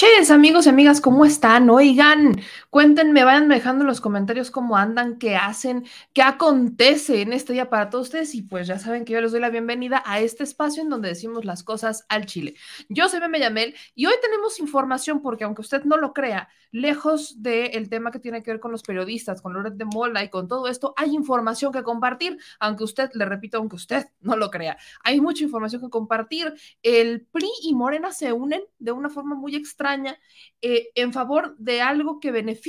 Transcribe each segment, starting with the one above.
noches, amigos y amigas, ¿cómo están? Oigan, cuéntenme, vayan dejando en los comentarios cómo andan, qué hacen, qué acontece en este día para todos ustedes. Y pues ya saben que yo les doy la bienvenida a este espacio en donde decimos las cosas al chile. Yo soy Meme Yamel y hoy tenemos información porque, aunque usted no lo crea, lejos del tema que tiene que ver con los periodistas, con Loret de Mola y con todo esto, hay información que compartir, aunque usted, le repito, aunque usted no lo crea, hay mucha información que compartir. El PRI y Morena se unen de una forma muy extraña eh, en favor de algo que beneficia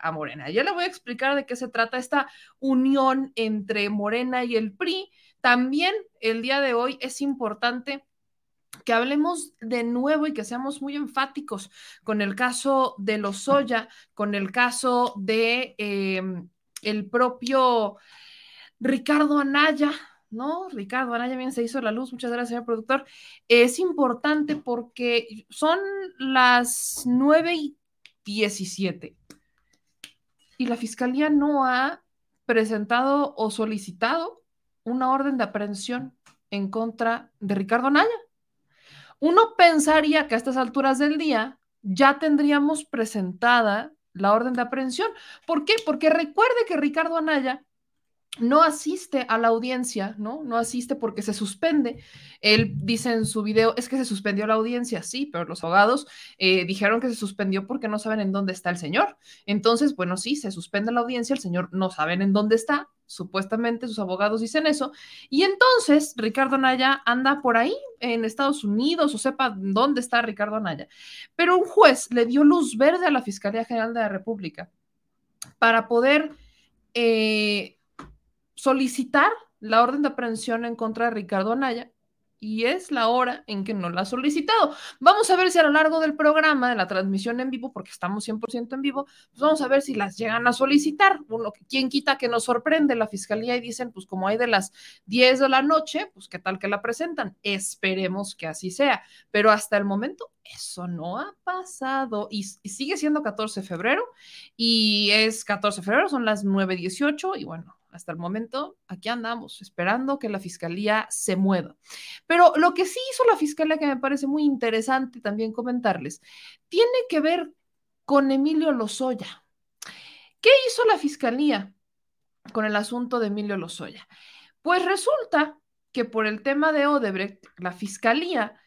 a Morena. Yo le voy a explicar de qué se trata esta unión entre Morena y el PRI. También el día de hoy es importante que hablemos de nuevo y que seamos muy enfáticos con el caso de Lozoya, con el caso de em, el propio Ricardo Anaya, ¿no? Ricardo Anaya bien se hizo la luz, muchas gracias, señor productor. Es importante porque son las 9 y 17 y la fiscalía no ha presentado o solicitado una orden de aprehensión en contra de Ricardo Anaya. Uno pensaría que a estas alturas del día ya tendríamos presentada la orden de aprehensión. ¿Por qué? Porque recuerde que Ricardo Anaya no asiste a la audiencia, ¿no? No asiste porque se suspende. Él dice en su video, es que se suspendió la audiencia, sí, pero los abogados eh, dijeron que se suspendió porque no saben en dónde está el señor. Entonces, bueno, sí, se suspende la audiencia, el señor no saben en dónde está, supuestamente sus abogados dicen eso, y entonces Ricardo Naya anda por ahí en Estados Unidos o sepa dónde está Ricardo Naya. Pero un juez le dio luz verde a la Fiscalía General de la República para poder... Eh, solicitar la orden de aprehensión en contra de Ricardo Anaya y es la hora en que no la ha solicitado. Vamos a ver si a lo largo del programa, de la transmisión en vivo, porque estamos 100% en vivo, pues vamos a ver si las llegan a solicitar. Uno, ¿Quién quita que nos sorprende la fiscalía y dicen, pues como hay de las 10 de la noche, pues qué tal que la presentan? Esperemos que así sea. Pero hasta el momento eso no ha pasado y, y sigue siendo 14 de febrero y es 14 de febrero, son las 9.18 y bueno, hasta el momento, aquí andamos, esperando que la fiscalía se mueva. Pero lo que sí hizo la fiscalía, que me parece muy interesante también comentarles, tiene que ver con Emilio Lozoya. ¿Qué hizo la fiscalía con el asunto de Emilio Lozoya? Pues resulta que por el tema de Odebrecht, la fiscalía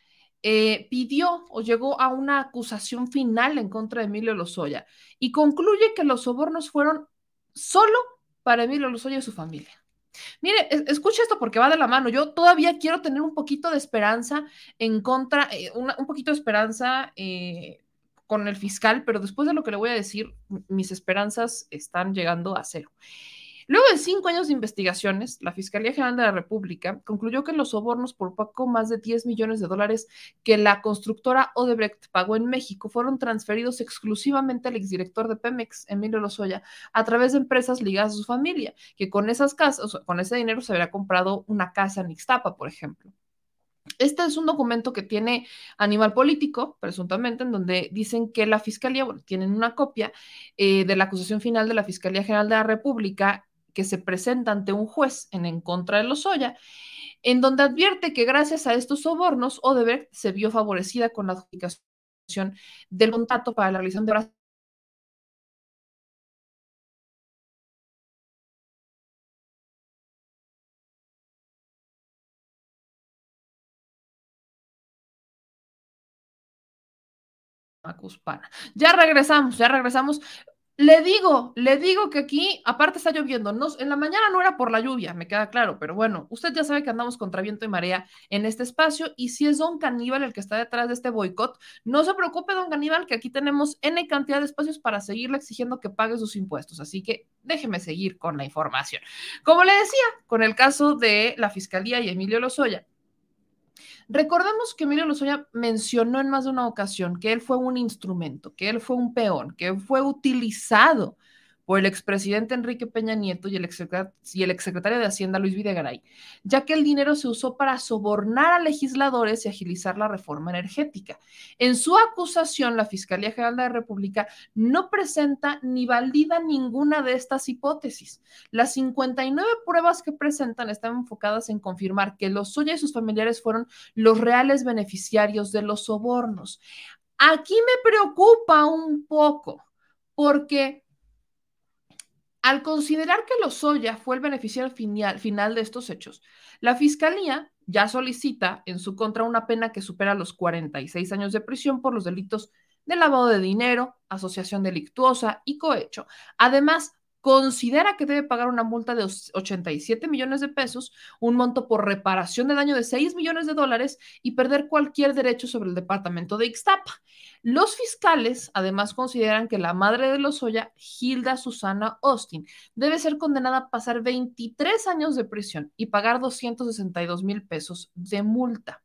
eh, pidió o llegó a una acusación final en contra de Emilio Lozoya y concluye que los sobornos fueron solo para Emilio Lozoya y su familia. Mire, escuche esto porque va de la mano. Yo todavía quiero tener un poquito de esperanza en contra, eh, un poquito de esperanza eh, con el fiscal, pero después de lo que le voy a decir, mis esperanzas están llegando a cero. Luego de cinco años de investigaciones, la Fiscalía General de la República concluyó que los sobornos por poco más de 10 millones de dólares que la constructora Odebrecht pagó en México fueron transferidos exclusivamente al exdirector de Pemex, Emilio Lozoya, a través de empresas ligadas a su familia, que con esas casas, con ese dinero se habría comprado una casa en Ixtapa, por ejemplo. Este es un documento que tiene Animal Político, presuntamente, en donde dicen que la Fiscalía, bueno, tienen una copia eh, de la acusación final de la Fiscalía General de la República que se presenta ante un juez en, en contra de Lozoya, en donde advierte que gracias a estos sobornos, Odebrecht se vio favorecida con la adjudicación del contrato para la realización de obras Ya regresamos, ya regresamos. Le digo, le digo que aquí, aparte está lloviendo, no, en la mañana no era por la lluvia, me queda claro, pero bueno, usted ya sabe que andamos contra viento y marea en este espacio y si es don Caníbal el que está detrás de este boicot, no se preocupe, don Caníbal, que aquí tenemos N cantidad de espacios para seguirle exigiendo que pague sus impuestos, así que déjeme seguir con la información. Como le decía, con el caso de la Fiscalía y Emilio Lozoya, Recordemos que Emilio Lozoya mencionó en más de una ocasión que él fue un instrumento, que él fue un peón, que fue utilizado por el expresidente Enrique Peña Nieto y el, exsecretario de Hacienda Luis Videgaray, ya que el dinero se usó para sobornar a legisladores y agilizar la reforma energética. En su acusación, la Fiscalía General de la República no presenta ni valida ninguna de estas hipótesis. Las 59 pruebas que presentan están enfocadas en confirmar que los Lozoya y sus familiares fueron los reales beneficiarios de los sobornos. Aquí me preocupa un poco porque al considerar que Lozoya fue el beneficiario final, final de estos hechos, la Fiscalía ya solicita en su contra una pena que supera los 46 años de prisión por los delitos de lavado de dinero, asociación delictuosa y cohecho. Además, considera que debe pagar una multa de 87 millones de pesos, un monto por reparación de daño de 6 millones de dólares y perder cualquier derecho sobre el departamento de Ixtapa. Los fiscales además consideran que la madre de Lozoya, Hilda Susana Austin, debe ser condenada a pasar 23 años de prisión y pagar 262 mil pesos de multa.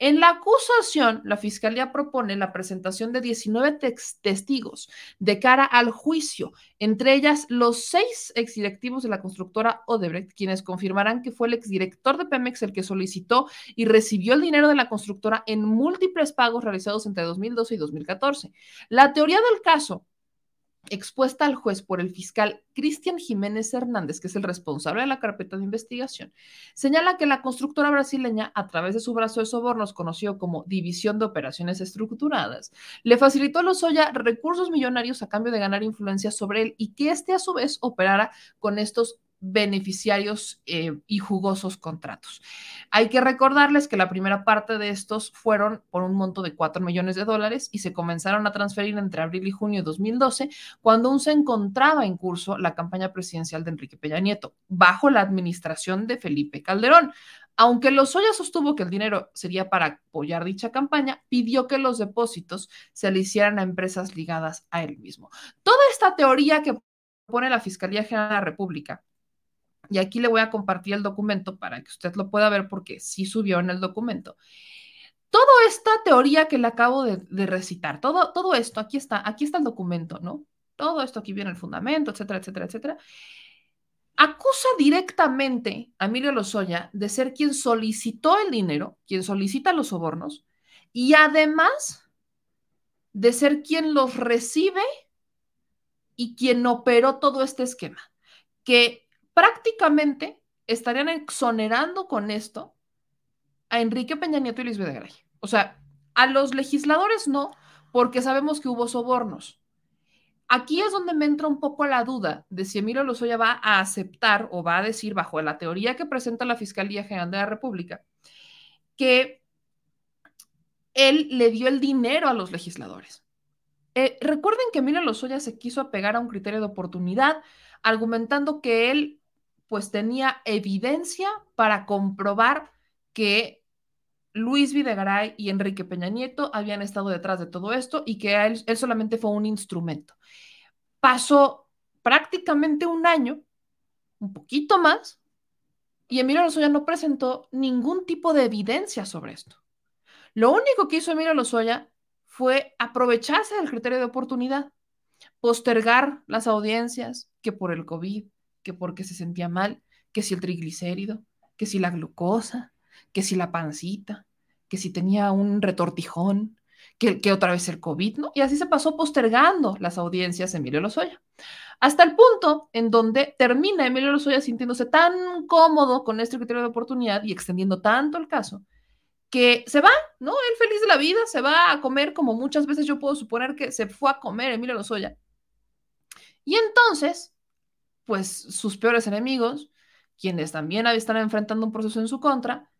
En la acusación, la Fiscalía propone la presentación de 19 testigos de cara al juicio, entre ellas los seis exdirectivos de la constructora Odebrecht, quienes confirmarán que fue el exdirector de Pemex el que solicitó y recibió el dinero de la constructora en múltiples pagos realizados entre 2012 y 2014. La teoría del caso expuesta al juez por el fiscal Cristian Jiménez Hernández, que es el responsable de la carpeta de investigación, señala que la constructora brasileña, a través de su brazo de sobornos conocido como División de Operaciones Estructuradas, le facilitó a Lozoya recursos millonarios a cambio de ganar influencia sobre él y que éste a su vez operara con estos beneficiarios eh, y jugosos contratos. Hay que recordarles que la primera parte de estos fueron por un monto de 4 millones de dólares y se comenzaron a transferir entre abril y junio de 2012, cuando aún se encontraba en curso la campaña presidencial de Enrique Peña Nieto, bajo la administración de Felipe Calderón. Aunque Lozoya sostuvo que el dinero sería para apoyar dicha campaña, pidió que los depósitos se le hicieran a empresas ligadas a él mismo. Toda esta teoría que pone la Fiscalía General de la República y aquí le voy a compartir el documento para que usted lo pueda ver porque sí subió en el documento. Toda esta teoría que le acabo de, recitar, todo, todo esto, aquí está, aquí está el documento, ¿no? Todo esto aquí viene el fundamento, etcétera, etcétera, etcétera. Acusa directamente a Emilio Lozoya de ser quien solicitó el dinero, quien solicita los sobornos, y además de ser quien los recibe y quien operó todo este esquema, que prácticamente estarían exonerando con esto a Enrique Peña Nieto y Luis Videgaray. O sea, a los legisladores no, porque sabemos que hubo sobornos. Aquí es donde me entra un poco la duda de si Emilio Lozoya va a aceptar o va a decir, bajo la teoría que presenta la Fiscalía General de la República, que él le dio el dinero a los legisladores. Eh, recuerden que Emilio Lozoya se quiso apegar a un criterio de oportunidad, argumentando que él pues tenía evidencia para comprobar que Luis Videgaray y Enrique Peña Nieto habían estado detrás de todo esto y que él, él solamente fue un instrumento. Pasó prácticamente un año, un poquito más, y Emilio Lozoya no presentó ningún tipo de evidencia sobre esto. Lo único que hizo Emilio Lozoya fue aprovecharse del criterio de oportunidad, postergar las audiencias que por el COVID, que porque se sentía mal, que si el triglicérido, que si la glucosa, que si la pancita, que si tenía un retortijón, que, otra vez el COVID, ¿no? Y así se pasó postergando las audiencias Emilio Lozoya. Hasta el punto en donde termina Emilio Lozoya sintiéndose tan cómodo con este criterio de oportunidad y extendiendo tanto el caso, que se va, ¿no? Él feliz de la vida, se va a comer como muchas veces yo puedo suponer que se fue a comer Emilio Lozoya. Y entonces pues sus peores enemigos, quienes también están enfrentando un proceso en su contra,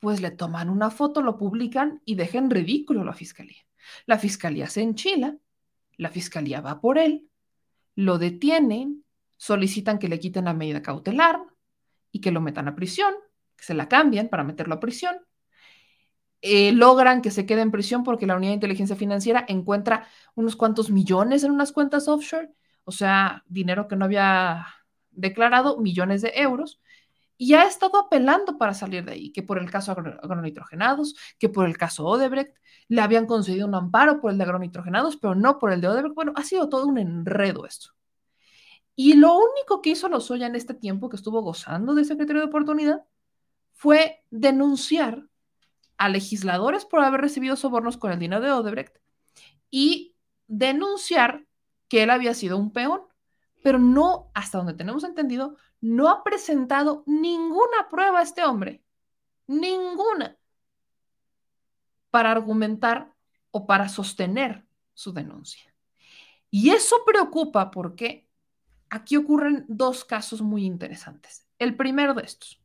pues le toman una foto, lo publican y dejan ridículo a la fiscalía. La fiscalía se enchila, la fiscalía va por él, lo detienen, solicitan que le quiten la medida cautelar y que lo metan a prisión, que se la cambian para meterlo a prisión. Eh, logran que se quede en prisión porque la unidad de inteligencia financiera encuentra unos cuantos millones en unas cuentas offshore o sea, dinero que no había declarado, millones de euros, y ha estado apelando para salir de ahí, que por el caso agronitrogenados, que por el caso Odebrecht, le habían concedido un amparo por el de agronitrogenados, pero no por el de Odebrecht. Bueno, ha sido todo un enredo esto. Y lo único que hizo Lozoya en este tiempo que estuvo gozando de secretario de oportunidad fue denunciar a legisladores por haber recibido sobornos con el dinero de Odebrecht y denunciar que él había sido un peón, pero no, hasta donde tenemos entendido, no ha presentado ninguna prueba a este hombre, ninguna, para argumentar o para sostener su denuncia. Y eso preocupa porque aquí ocurren dos casos muy interesantes. El primero de estos,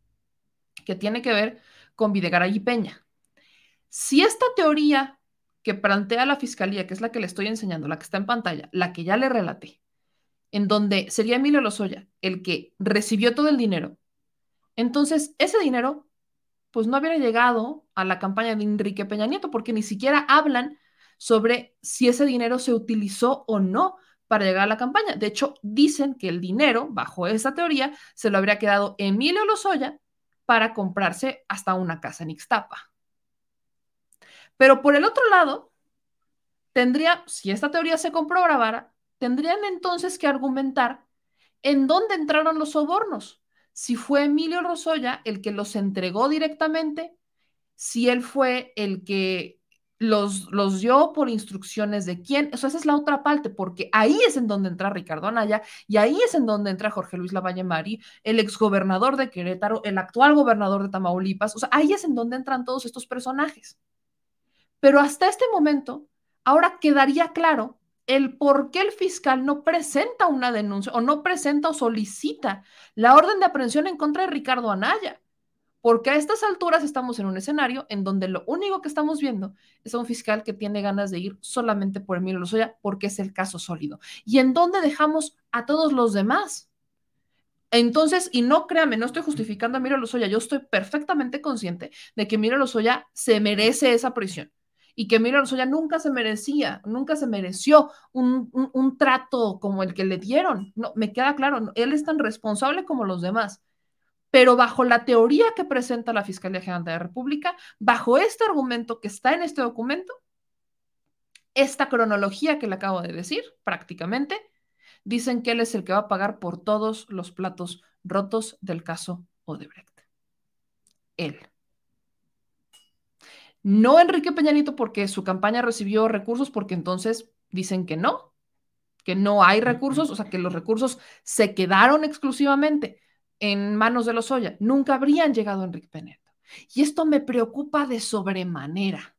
que tiene que ver con Videgaray y Peña. Si esta teoría que plantea la fiscalía, que es la que le estoy enseñando, la que está en pantalla, la que ya le relaté, en donde sería Emilio Lozoya el que recibió todo el dinero, entonces ese dinero pues no hubiera llegado a la campaña de Enrique Peña Nieto, porque ni siquiera hablan sobre si ese dinero se utilizó o no para llegar a la campaña. De hecho, dicen que el dinero, bajo esa teoría, se lo habría quedado Emilio Lozoya para comprarse hasta una casa en Ixtapa. Pero por el otro lado, tendría, si esta teoría se comprobara, tendrían entonces que argumentar en dónde entraron los sobornos. Si fue Emilio Lozoya el que los entregó directamente, si él fue el que los, los dio por instrucciones de quién. Eso, esa es la otra parte, porque ahí es en donde entra Ricardo Anaya y ahí es en donde entra Jorge Luis Lavalle Mari, el exgobernador de Querétaro, el actual gobernador de Tamaulipas. O sea, ahí es en donde entran todos estos personajes. Pero hasta este momento, ahora quedaría claro el por qué el fiscal no presenta una denuncia o no presenta o solicita la orden de aprehensión en contra de Ricardo Anaya porque a estas alturas estamos en un escenario en donde lo único que estamos viendo es a un fiscal que tiene ganas de ir solamente por Emilio Lozoya porque es el caso sólido. ¿Y en dónde dejamos a todos los demás? Entonces, y no créame, no estoy justificando a Emilio Lozoya, yo estoy perfectamente consciente de que Emilio Lozoya se merece esa prisión y que Emilio Lozoya nunca se merecía, nunca se mereció un, un trato como el que le dieron. No, me queda claro, él es tan responsable como los demás pero bajo la teoría que presenta la Fiscalía General de la República, bajo este argumento que está en este documento, esta cronología que le acabo de decir, prácticamente, dicen que él es el que va a pagar por todos los platos rotos del caso Odebrecht. Él. No Enrique Peñanito porque su campaña recibió recursos, porque entonces dicen que no, que no hay recursos, o sea, que los recursos se quedaron exclusivamente en manos de los Oya, nunca habrían llegado a Enrique Penedo. Y esto me preocupa de sobremanera.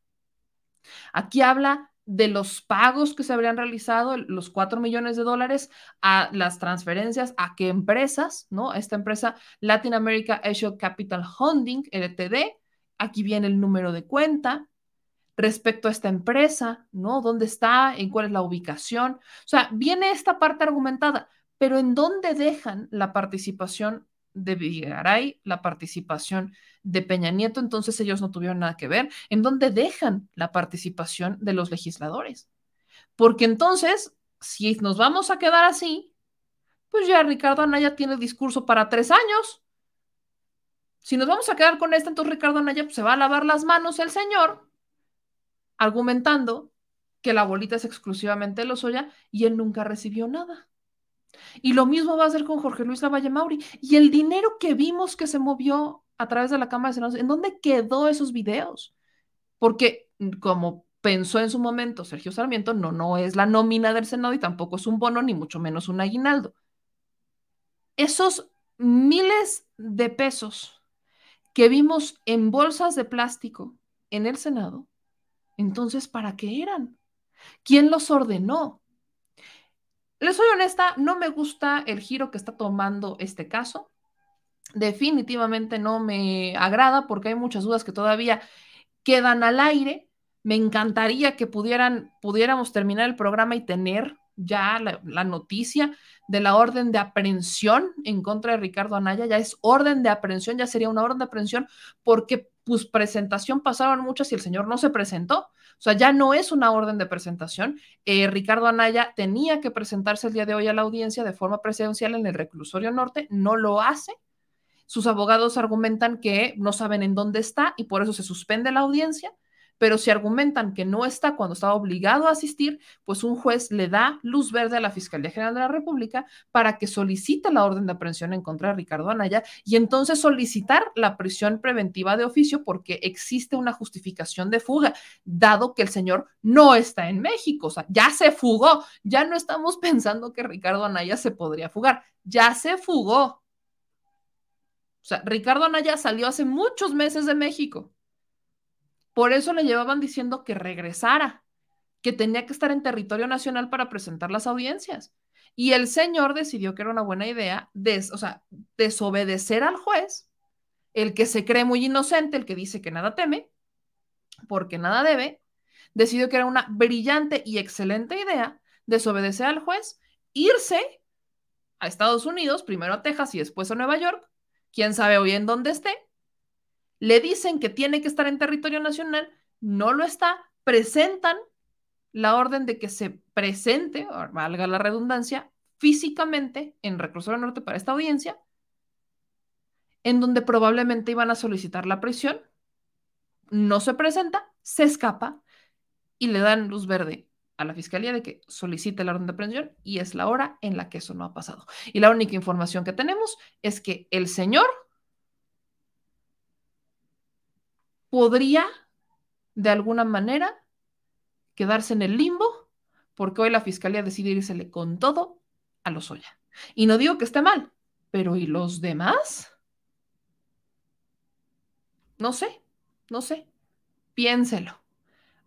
Aquí habla de los pagos que se habrían realizado, los 4 millones de dólares, a las transferencias, a qué empresas, ¿no? Esta empresa Latin America Asia Capital Holding, LTD, aquí viene el número de cuenta, respecto a esta empresa, ¿no? ¿Dónde está? ¿En cuál es la ubicación? O sea, viene esta parte argumentada, pero ¿en dónde dejan la participación de Vigaray, la participación de Peña Nieto, entonces ellos no tuvieron nada que ver. ¿En dónde dejan la participación de los legisladores? Porque entonces, si nos vamos a quedar así, pues ya Ricardo Anaya tiene discurso para tres años. Si nos vamos a quedar con este, entonces Ricardo Anaya pues, se va a lavar las manos el señor, argumentando que la bolita es exclusivamente de Lozoya y él nunca recibió nada. Y lo mismo va a hacer con Jorge Luis Lavalle Mauri. Y el dinero que vimos que se movió a través de la Cámara de Senadores, ¿en dónde quedó esos videos? Porque como pensó en su momento Sergio Sarmiento, no, no es la nómina del Senado y tampoco es un bono, ni mucho menos un aguinaldo. Esos miles de pesos que vimos en bolsas de plástico en el Senado, entonces, ¿para qué eran? ¿Quién los ordenó? Les soy honesta, no me gusta el giro que está tomando este caso. Definitivamente no me agrada porque hay muchas dudas que todavía quedan al aire. Me encantaría que pudieran, pudiéramos terminar el programa y tener ya la, noticia de la orden de aprehensión en contra de Ricardo Anaya. Ya es orden de aprehensión, ya sería una orden de aprehensión porque pues presentación pasaron muchas y el señor no se presentó. O sea, ya no es una orden de presentación. Eh, Ricardo Anaya tenía que presentarse el día de hoy a la audiencia de forma presidencial en el reclusorio norte, no lo hace. Sus abogados argumentan que no saben en dónde está y por eso se suspende la audiencia pero si argumentan que no está cuando estaba obligado a asistir, pues un juez le da luz verde a la Fiscalía General de la República para que solicite la orden de aprehensión en contra de Ricardo Anaya y entonces solicitar la prisión preventiva de oficio porque existe una justificación de fuga, dado que el señor no está en México, o sea, ya se fugó, ya no estamos pensando que Ricardo Anaya se podría fugar, ya se fugó. O sea, Ricardo Anaya salió hace muchos meses de México por eso le llevaban diciendo que regresara que tenía que estar en territorio nacional para presentar las audiencias. Y el señor decidió que era una buena idea, o sea, desobedecer al juez, el que se cree muy inocente, el que dice que nada teme, porque nada debe, decidió que era una brillante y excelente idea desobedecer al juez, irse a Estados Unidos, primero a Texas y después a Nueva York, quién sabe hoy en dónde esté, le dicen que tiene que estar en territorio nacional, no lo está, presentan la orden de que se presente, valga la redundancia, físicamente en Reclusorio Norte para esta audiencia, en donde probablemente iban a solicitar la prisión, no se presenta, se escapa y le dan luz verde a la fiscalía de que solicite la orden de prisión y es la hora en la que eso no ha pasado. Y la única información que tenemos es que el señor podría de alguna manera quedarse en el limbo porque hoy la fiscalía decide irsele con todo a los Oya. Y no digo que esté mal, pero ¿y los demás? No sé, no sé. Piénselo.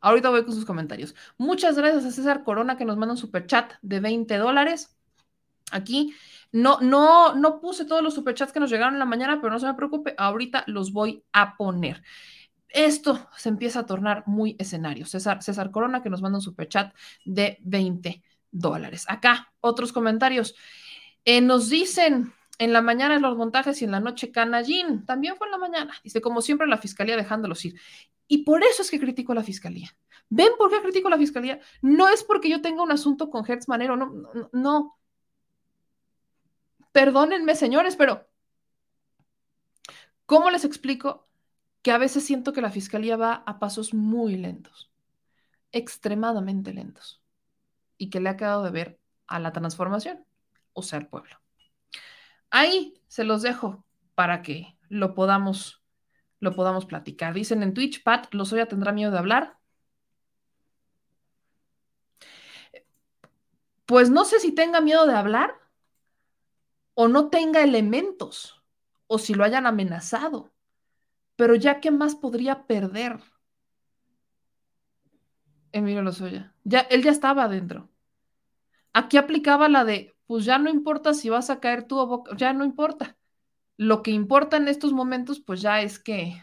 Ahorita voy con sus comentarios. Muchas gracias a César Corona que nos manda un super chat de 20 dólares. Aquí no, no, no puse todos los superchats que nos llegaron en la mañana, pero no se me preocupe, ahorita los voy a poner esto se empieza a tornar muy escenario. César, César Corona, que nos manda un superchat de 20 dólares. Acá, otros comentarios. Eh, nos dicen en la mañana los montajes y en la noche Canallín. También fue en la mañana. Dice, como siempre, la fiscalía dejándolos ir. Y por eso es que critico a la fiscalía. ¿Ven por qué critico a la fiscalía? No es porque yo tenga un asunto con Hertz Manero, no, no, no. Perdónenme, señores, pero ¿cómo les explico que a veces siento que la fiscalía va a pasos muy lentos, extremadamente lentos, y que le ha quedado de ver a la transformación, o sea, al pueblo. Ahí se los dejo para que lo podamos, lo podamos platicar. Dicen en Twitch, Pat, Lozoya tendrá miedo de hablar. Pues no sé si tenga miedo de hablar o no tenga elementos o si lo hayan amenazado pero ya qué más podría perder. Emilio Lozoya. Ya, él ya estaba adentro. Aquí aplicaba la de, pues ya no importa si vas a caer tú o boca, ya no importa. Lo que importa en estos momentos, pues ya es que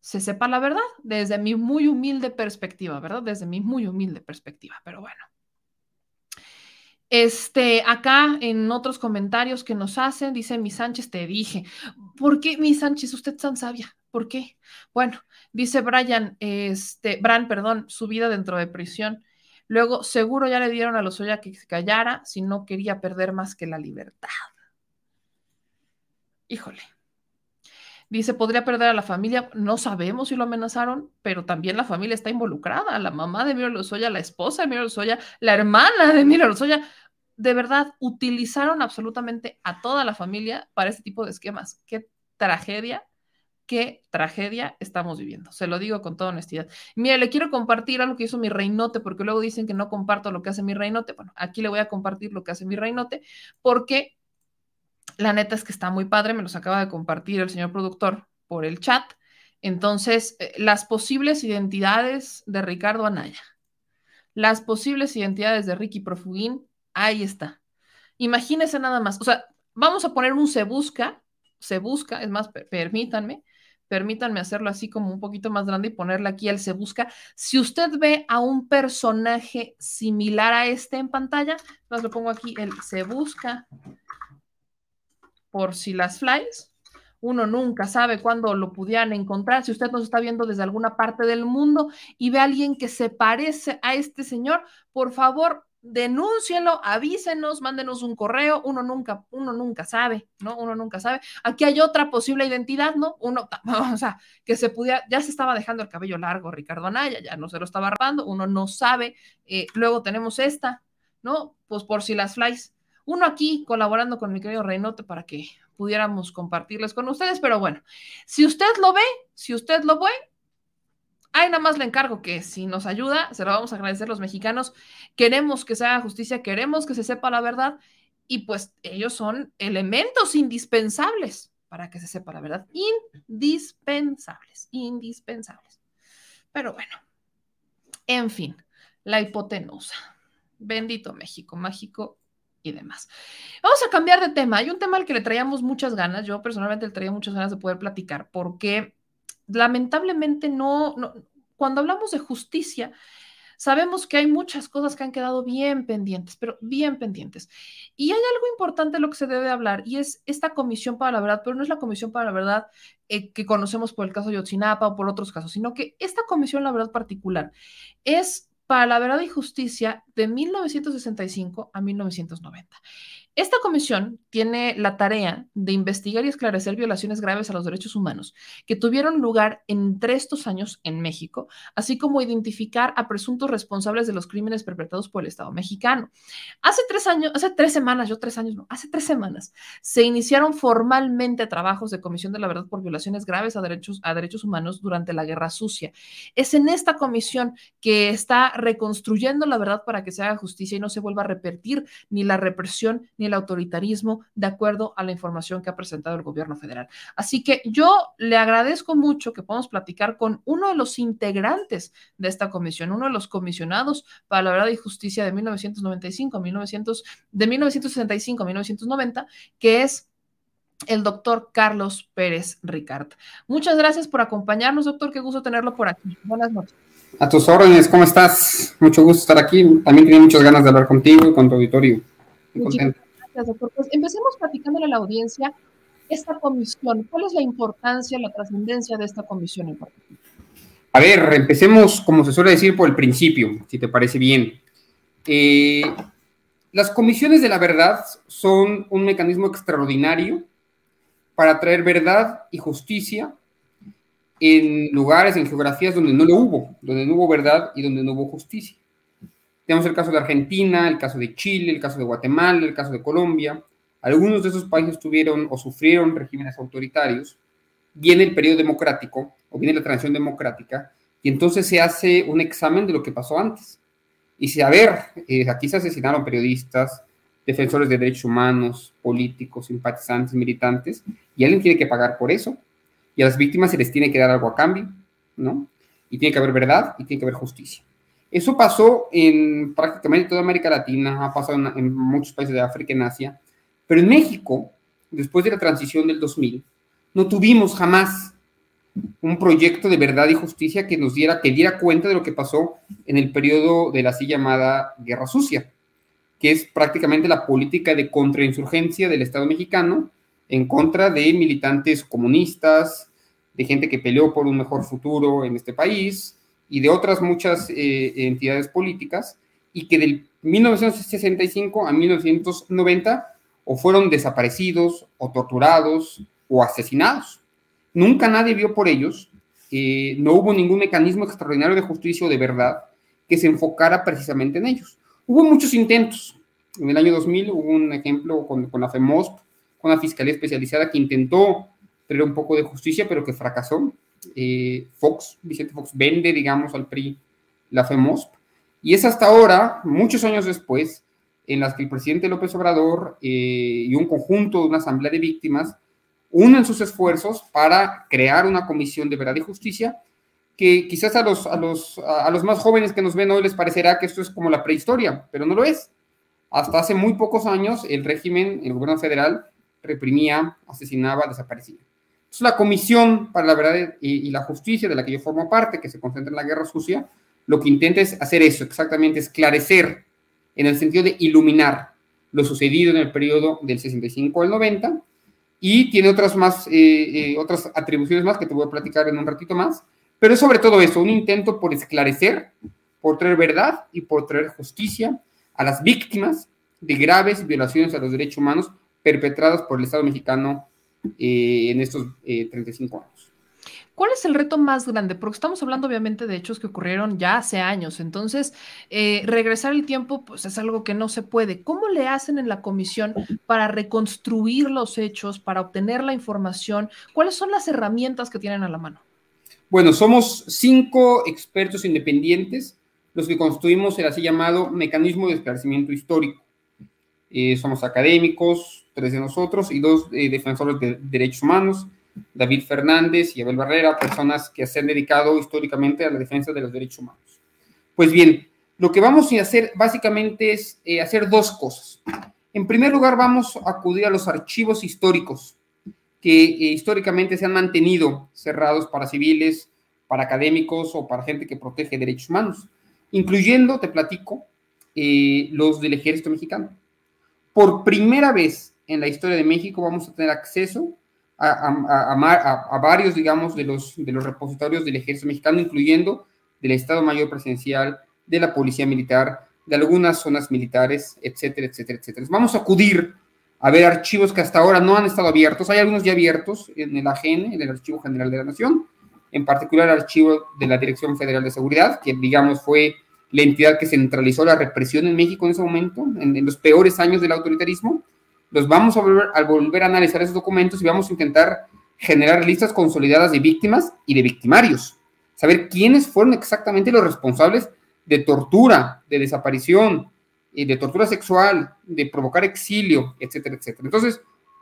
se sepa la verdad, desde mi muy humilde perspectiva, ¿verdad? Desde mi muy humilde perspectiva, pero bueno. Este, acá en otros comentarios que nos hacen, dice mi Sánchez, te dije, ¿por qué mi Sánchez? Usted tan sabia, ¿por qué? Bueno, dice Brian, este, Bran, perdón, su vida dentro de prisión. Luego, seguro ya le dieron a los Oya que se callara si no quería perder más que la libertad. Híjole. Dice, podría perder a la familia. No sabemos si lo amenazaron, pero también la familia está involucrada. La mamá de Miro Lozoya, la esposa de Miro Lozoya, la hermana de Miro Lozoya. De verdad, utilizaron absolutamente a toda la familia para este tipo de esquemas. Qué tragedia, qué tragedia estamos viviendo. Se lo digo con toda honestidad. Mire, le quiero compartir algo que hizo mi reinote, porque luego dicen que no comparto lo que hace mi reinote. Bueno, aquí le voy a compartir lo que hace mi reinote, porque la neta es que está muy padre, me los acaba de compartir el señor productor por el chat. Entonces, eh, las posibles identidades de Ricardo Anaya, las posibles identidades de Ricky Profugín, ahí está. Imagínense nada más, o sea, vamos a poner un se busca, se busca, es más, permítanme, permítanme hacerlo así como un poquito más grande y ponerle aquí el se busca. Si usted ve a un personaje similar a este en pantalla, más lo pongo aquí, el se busca por si las flies. Uno nunca sabe cuándo lo pudieran encontrar. Si usted nos está viendo desde alguna parte del mundo y ve a alguien que se parece a este señor, por favor, denúncielo, avísenos, mándenos un correo. Uno nunca, uno nunca sabe, ¿no? Uno nunca sabe. Aquí hay otra posible identidad, ¿no? Uno, o sea, que se pudiera, ya se estaba dejando el cabello largo Ricardo Anaya, ya no se lo estaba rapando, uno no sabe. Eh, luego tenemos esta, ¿no? Pues por si las flies uno aquí colaborando con mi querido Reynote para que pudiéramos compartirles con ustedes, pero bueno, si usted lo ve, si usted lo ve, ahí nada más le encargo que si nos ayuda, se lo vamos a agradecer los mexicanos, queremos que se haga justicia, queremos que se sepa la verdad y pues ellos son elementos indispensables para que se sepa la verdad, indispensables, indispensables. Pero bueno, en fin, la hipotenusa. Bendito México, mágico y demás. Vamos a cambiar de tema. Hay un tema al que le traíamos muchas ganas. Yo personalmente le traía muchas ganas de poder platicar porque lamentablemente no, no cuando hablamos de justicia, Sabemos que hay muchas cosas que han quedado bien pendientes, pero bien pendientes. Y hay algo importante de lo que se debe hablar y es esta comisión para la verdad, pero no es la comisión para la verdad eh, que conocemos por el caso de Yotzinapa o por otros casos, sino que esta comisión, la verdad particular, es para la verdad y justicia de 1965 a 1990. Esta comisión tiene la tarea de investigar y esclarecer violaciones graves a los derechos humanos que tuvieron lugar entre estos años en México, así como identificar a presuntos responsables de los crímenes perpetrados por el Estado mexicano. Hace tres años, hace tres semanas, yo tres años no, hace tres semanas, se iniciaron formalmente trabajos de comisión de la verdad por violaciones graves a derechos, a derechos humanos durante la Guerra Sucia. Es en esta comisión que está reconstruyendo la verdad para que se haga justicia y no se vuelva a repetir ni la represión ni el autoritarismo de acuerdo a la información que ha presentado el gobierno federal. Así que yo le agradezco mucho que podamos platicar con uno de los integrantes de esta comisión, uno de los comisionados para la verdad y justicia de 1995 a 1900, de 1965 a 1990, que es el doctor Carlos Pérez Ricard. Muchas gracias por acompañarnos, doctor. Qué gusto tenerlo por aquí. Buenas noches. A tus órdenes, ¿cómo estás? Mucho gusto estar aquí. También tenía muchas ganas de hablar contigo y con tu auditorio. contento. Empecemos platicándole a la audiencia esta comisión. ¿Cuál es la importancia, la trascendencia de esta comisión en particular? A ver, empecemos, como se suele decir, por el principio, si te parece bien. Eh, las comisiones de la verdad son un mecanismo extraordinario para traer verdad y justicia en lugares, en geografías donde no lo hubo, donde no hubo verdad y donde no hubo justicia. Tenemos el caso de Argentina, el caso de Chile, el caso de Guatemala, el caso de Colombia. Algunos de esos países tuvieron o sufrieron regímenes autoritarios. Viene el periodo democrático o viene la transición democrática y entonces se hace un examen de lo que pasó antes. Y si, a ver, eh, aquí se asesinaron periodistas, defensores de derechos humanos, políticos, simpatizantes, militantes, y alguien tiene que pagar por eso. Y a las víctimas se les tiene que dar algo a cambio, ¿no? Y tiene que haber verdad y tiene que haber justicia. Eso pasó en prácticamente toda América Latina, ha pasado en, muchos países de África, en Asia, pero en México, después de la transición del 2000, no tuvimos jamás un proyecto de verdad y justicia que nos diera, que diera cuenta de lo que pasó en el periodo de la así llamada Guerra Sucia, que es prácticamente la política de contrainsurgencia del Estado mexicano en contra de militantes comunistas, de gente que peleó por un mejor futuro en este país, y de otras muchas eh, entidades políticas, y que del 1965 a 1990 o fueron desaparecidos o torturados o asesinados. Nunca nadie vio por ellos, eh, no hubo ningún mecanismo extraordinario de justicia o de verdad que se enfocara precisamente en ellos. Hubo muchos intentos. En el año 2000 hubo un ejemplo con, con la FEMOSP, con la Fiscalía Especializada, que intentó traer un poco de justicia, pero que fracasó. Eh, Fox, Vicente Fox, vende, digamos, al PRI la FEMOSP. Y es hasta ahora, muchos años después, en las que el presidente López Obrador eh, y un conjunto de una asamblea de víctimas unen sus esfuerzos para crear una comisión de verdad y justicia que quizás a los, a los, a los más jóvenes que nos ven hoy les parecerá que esto es como la prehistoria, pero no lo es. Hasta hace muy pocos años el régimen, el gobierno federal, reprimía, asesinaba, desaparecía la Comisión para la Verdad y, la Justicia, de la que yo formo parte, que se concentra en la guerra sucia, lo que intenta es hacer eso, exactamente, esclarecer en el sentido de iluminar lo sucedido en el periodo del 65 al 90 y tiene otras más, eh, eh, otras atribuciones más que te voy a platicar en un ratito más, pero es sobre todo eso, un intento por esclarecer, por traer verdad y por traer justicia a las víctimas de graves violaciones a los derechos humanos perpetradas por el Estado mexicano eh, en estos 35 eh, años. ¿Cuál es el reto más grande? Porque estamos hablando obviamente de hechos que ocurrieron ya hace años, entonces eh, regresar el tiempo pues es algo que no se puede. ¿Cómo le hacen en la comisión para reconstruir los hechos, para obtener la información? ¿Cuáles son las herramientas que tienen a la mano? Bueno, somos cinco expertos independientes los que construimos el así llamado mecanismo de esclarecimiento histórico. somos académicos, tres de nosotros, y dos eh, defensores de derechos humanos, David Fernández y Abel Barrera, personas que se han dedicado históricamente a la defensa de los derechos humanos. Pues bien, Lo que vamos a hacer básicamente es eh, hacer dos cosas. En primer lugar, vamos a acudir a los archivos históricos que eh, históricamente se han mantenido cerrados para civiles, para académicos o para gente que protege derechos humanos, incluyendo, te platico, eh, los del ejército mexicano. Por primera vez en la historia de México vamos a tener acceso a, varios, digamos, de los, repositorios del ejército mexicano, incluyendo del Estado Mayor Presidencial, de la Policía Militar, de algunas zonas militares, etcétera, etcétera, etcétera. Vamos a acudir a ver archivos que hasta ahora no han estado abiertos. Hay algunos ya abiertos en el AGN, en el Archivo General de la Nación, en particular el archivo de la Dirección Federal de Seguridad, que digamos fue la entidad que centralizó la represión en México en ese momento, en, los peores años del autoritarismo. Los vamos a volver, a volver a analizar esos documentos y vamos a intentar generar listas consolidadas de víctimas y de victimarios. Saber quiénes fueron exactamente los responsables de tortura, de desaparición, y de tortura sexual, de provocar exilio, etcétera, etcétera. Entonces,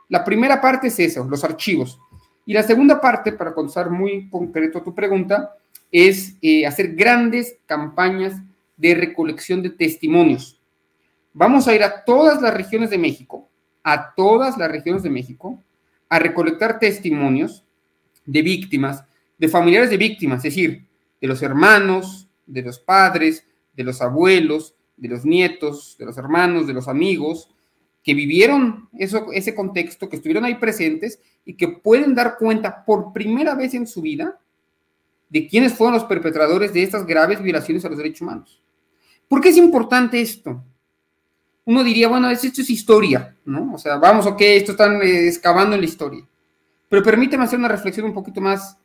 la primera parte es eso, los archivos. Y la segunda parte, para contestar muy concreto tu pregunta, es eh, hacer grandes campañas de recolección de testimonios. Vamos a ir a todas las regiones de México, a todas las regiones de México, a recolectar testimonios de víctimas, de familiares de víctimas, es decir, de los hermanos, de los padres, de los abuelos, de los nietos, de los hermanos, de los amigos, que vivieron eso, ese contexto, que estuvieron ahí presentes y que pueden dar cuenta por primera vez en su vida de quiénes fueron los perpetradores de estas graves violaciones a los derechos humanos. ¿Por qué es importante esto? Uno diría, bueno, esto es historia, ¿no? O sea, vamos, ok, esto están eh, excavando en la historia. Pero permíteme hacer una reflexión un poquito más,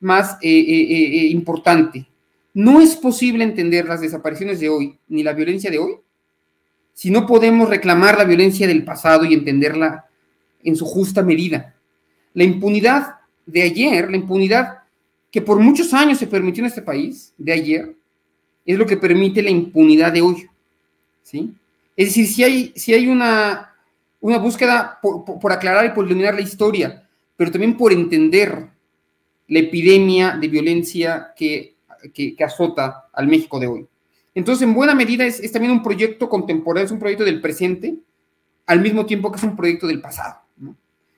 más eh, eh, importante. No es posible entender las desapariciones de hoy, ni la violencia de hoy, si no podemos reclamar la violencia del pasado y entenderla en su justa medida. La impunidad de ayer, la impunidad que por muchos años se permitió en este país, de ayer, es lo que permite la impunidad de hoy. ¿sí? Es decir, si hay, si hay una, una búsqueda por, por aclarar y por iluminar la historia, pero también por entender la epidemia de violencia que que, azota al México de hoy. Entonces, en buena medida es, también un proyecto contemporáneo, es un proyecto del presente, al mismo tiempo que es un proyecto del pasado.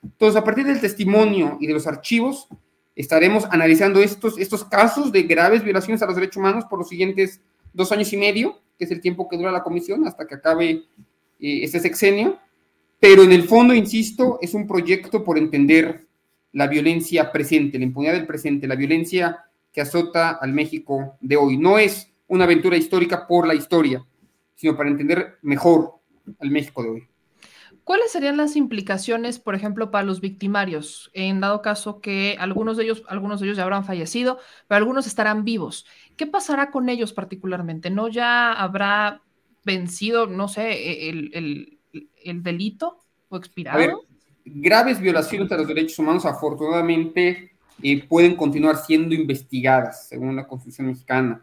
Entonces, a partir del testimonio y de los archivos, estaremos analizando estos, estos casos de graves violaciones a los derechos humanos por los siguientes dos años y medio, que es el tiempo que dura la comisión hasta que acabe eh, este sexenio. Pero en el fondo, insisto, es un proyecto por entender la violencia presente, la impunidad del presente, la violencia que azota al México de hoy. No es una aventura histórica por la historia, sino para entender mejor al México de hoy. ¿Cuáles serían las implicaciones, por ejemplo, para los victimarios, en dado caso que algunos de ellos, algunos de ellos ya habrán fallecido, pero algunos estarán vivos? ¿Qué pasará con ellos particularmente? ¿No ya habrá vencido, no sé, e, el, el delito o expirado? A ver, graves violaciones a los derechos humanos, afortunadamente, pueden continuar siendo investigadas, según la Constitución mexicana.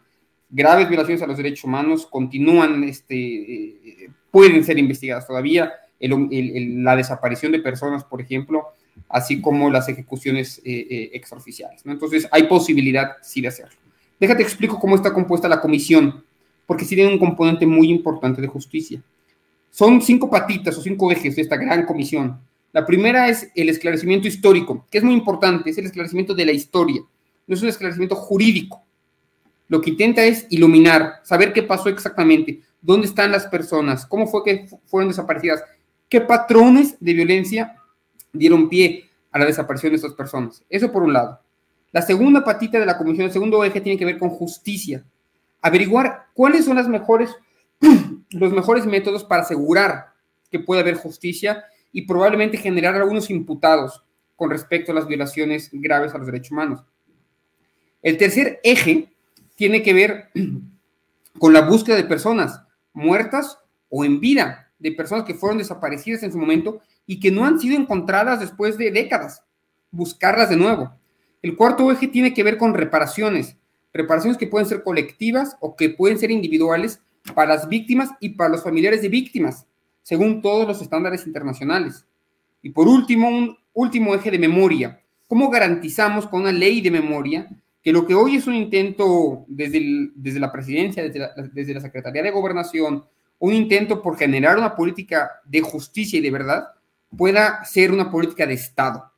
Graves violaciones a los derechos humanos continúan, este, eh, pueden ser investigadas todavía. la desaparición de personas, por ejemplo, así como las ejecuciones eh, eh, extraoficiales. Entonces, hay posibilidad sí de hacerlo. Déjate explico cómo está compuesta la comisión, porque sí tiene un componente muy importante de justicia. Son cinco patitas o cinco ejes de esta gran comisión la primera es el esclarecimiento histórico, que es muy importante, es el esclarecimiento de la historia, no es un esclarecimiento jurídico. Lo que intenta es iluminar, saber qué pasó exactamente, dónde están las personas, cómo fue que fueron desaparecidas, qué patrones de violencia dieron pie a la desaparición de estas personas. Eso por un lado. La segunda patita de la comisión, el segundo eje tiene que ver con justicia. Averiguar cuáles son las los mejores métodos para asegurar que puede haber justicia y probablemente generar algunos imputados con respecto a las violaciones graves a los derechos humanos. El tercer eje tiene que ver con la búsqueda de personas muertas o en vida, de personas que fueron desaparecidas en su momento y que no han sido encontradas después de décadas. Buscarlas de nuevo. El cuarto eje tiene que ver con reparaciones, reparaciones que pueden ser colectivas o que pueden ser individuales para las víctimas y para los familiares de víctimas según todos los estándares internacionales. Y por último, un último eje de memoria. ¿Cómo garantizamos con una ley de memoria que lo que hoy es un intento desde, desde la presidencia, desde desde la Secretaría de Gobernación, un intento por generar una política de justicia y de verdad, pueda ser una política de Estado.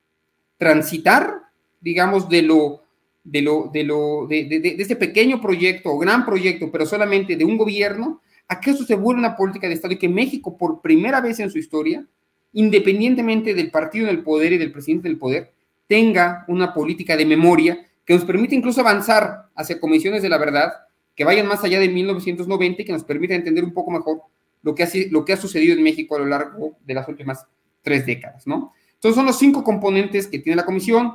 Transitar, digamos, de lo, de lo, de lo, de, de, de este pequeño proyecto o gran proyecto, pero solamente de un gobierno, a que eso se vuelva una política de Estado y que México, por primera vez en su historia, independientemente del partido del poder y del presidente del poder, tenga una política de memoria que nos permite incluso avanzar hacia comisiones de la verdad que vayan más allá de 1990 y que nos permita entender un poco mejor lo que, ha, lo que ha sucedido en México a lo largo de las últimas tres décadas, ¿no? Entonces son los cinco componentes que tiene la comisión,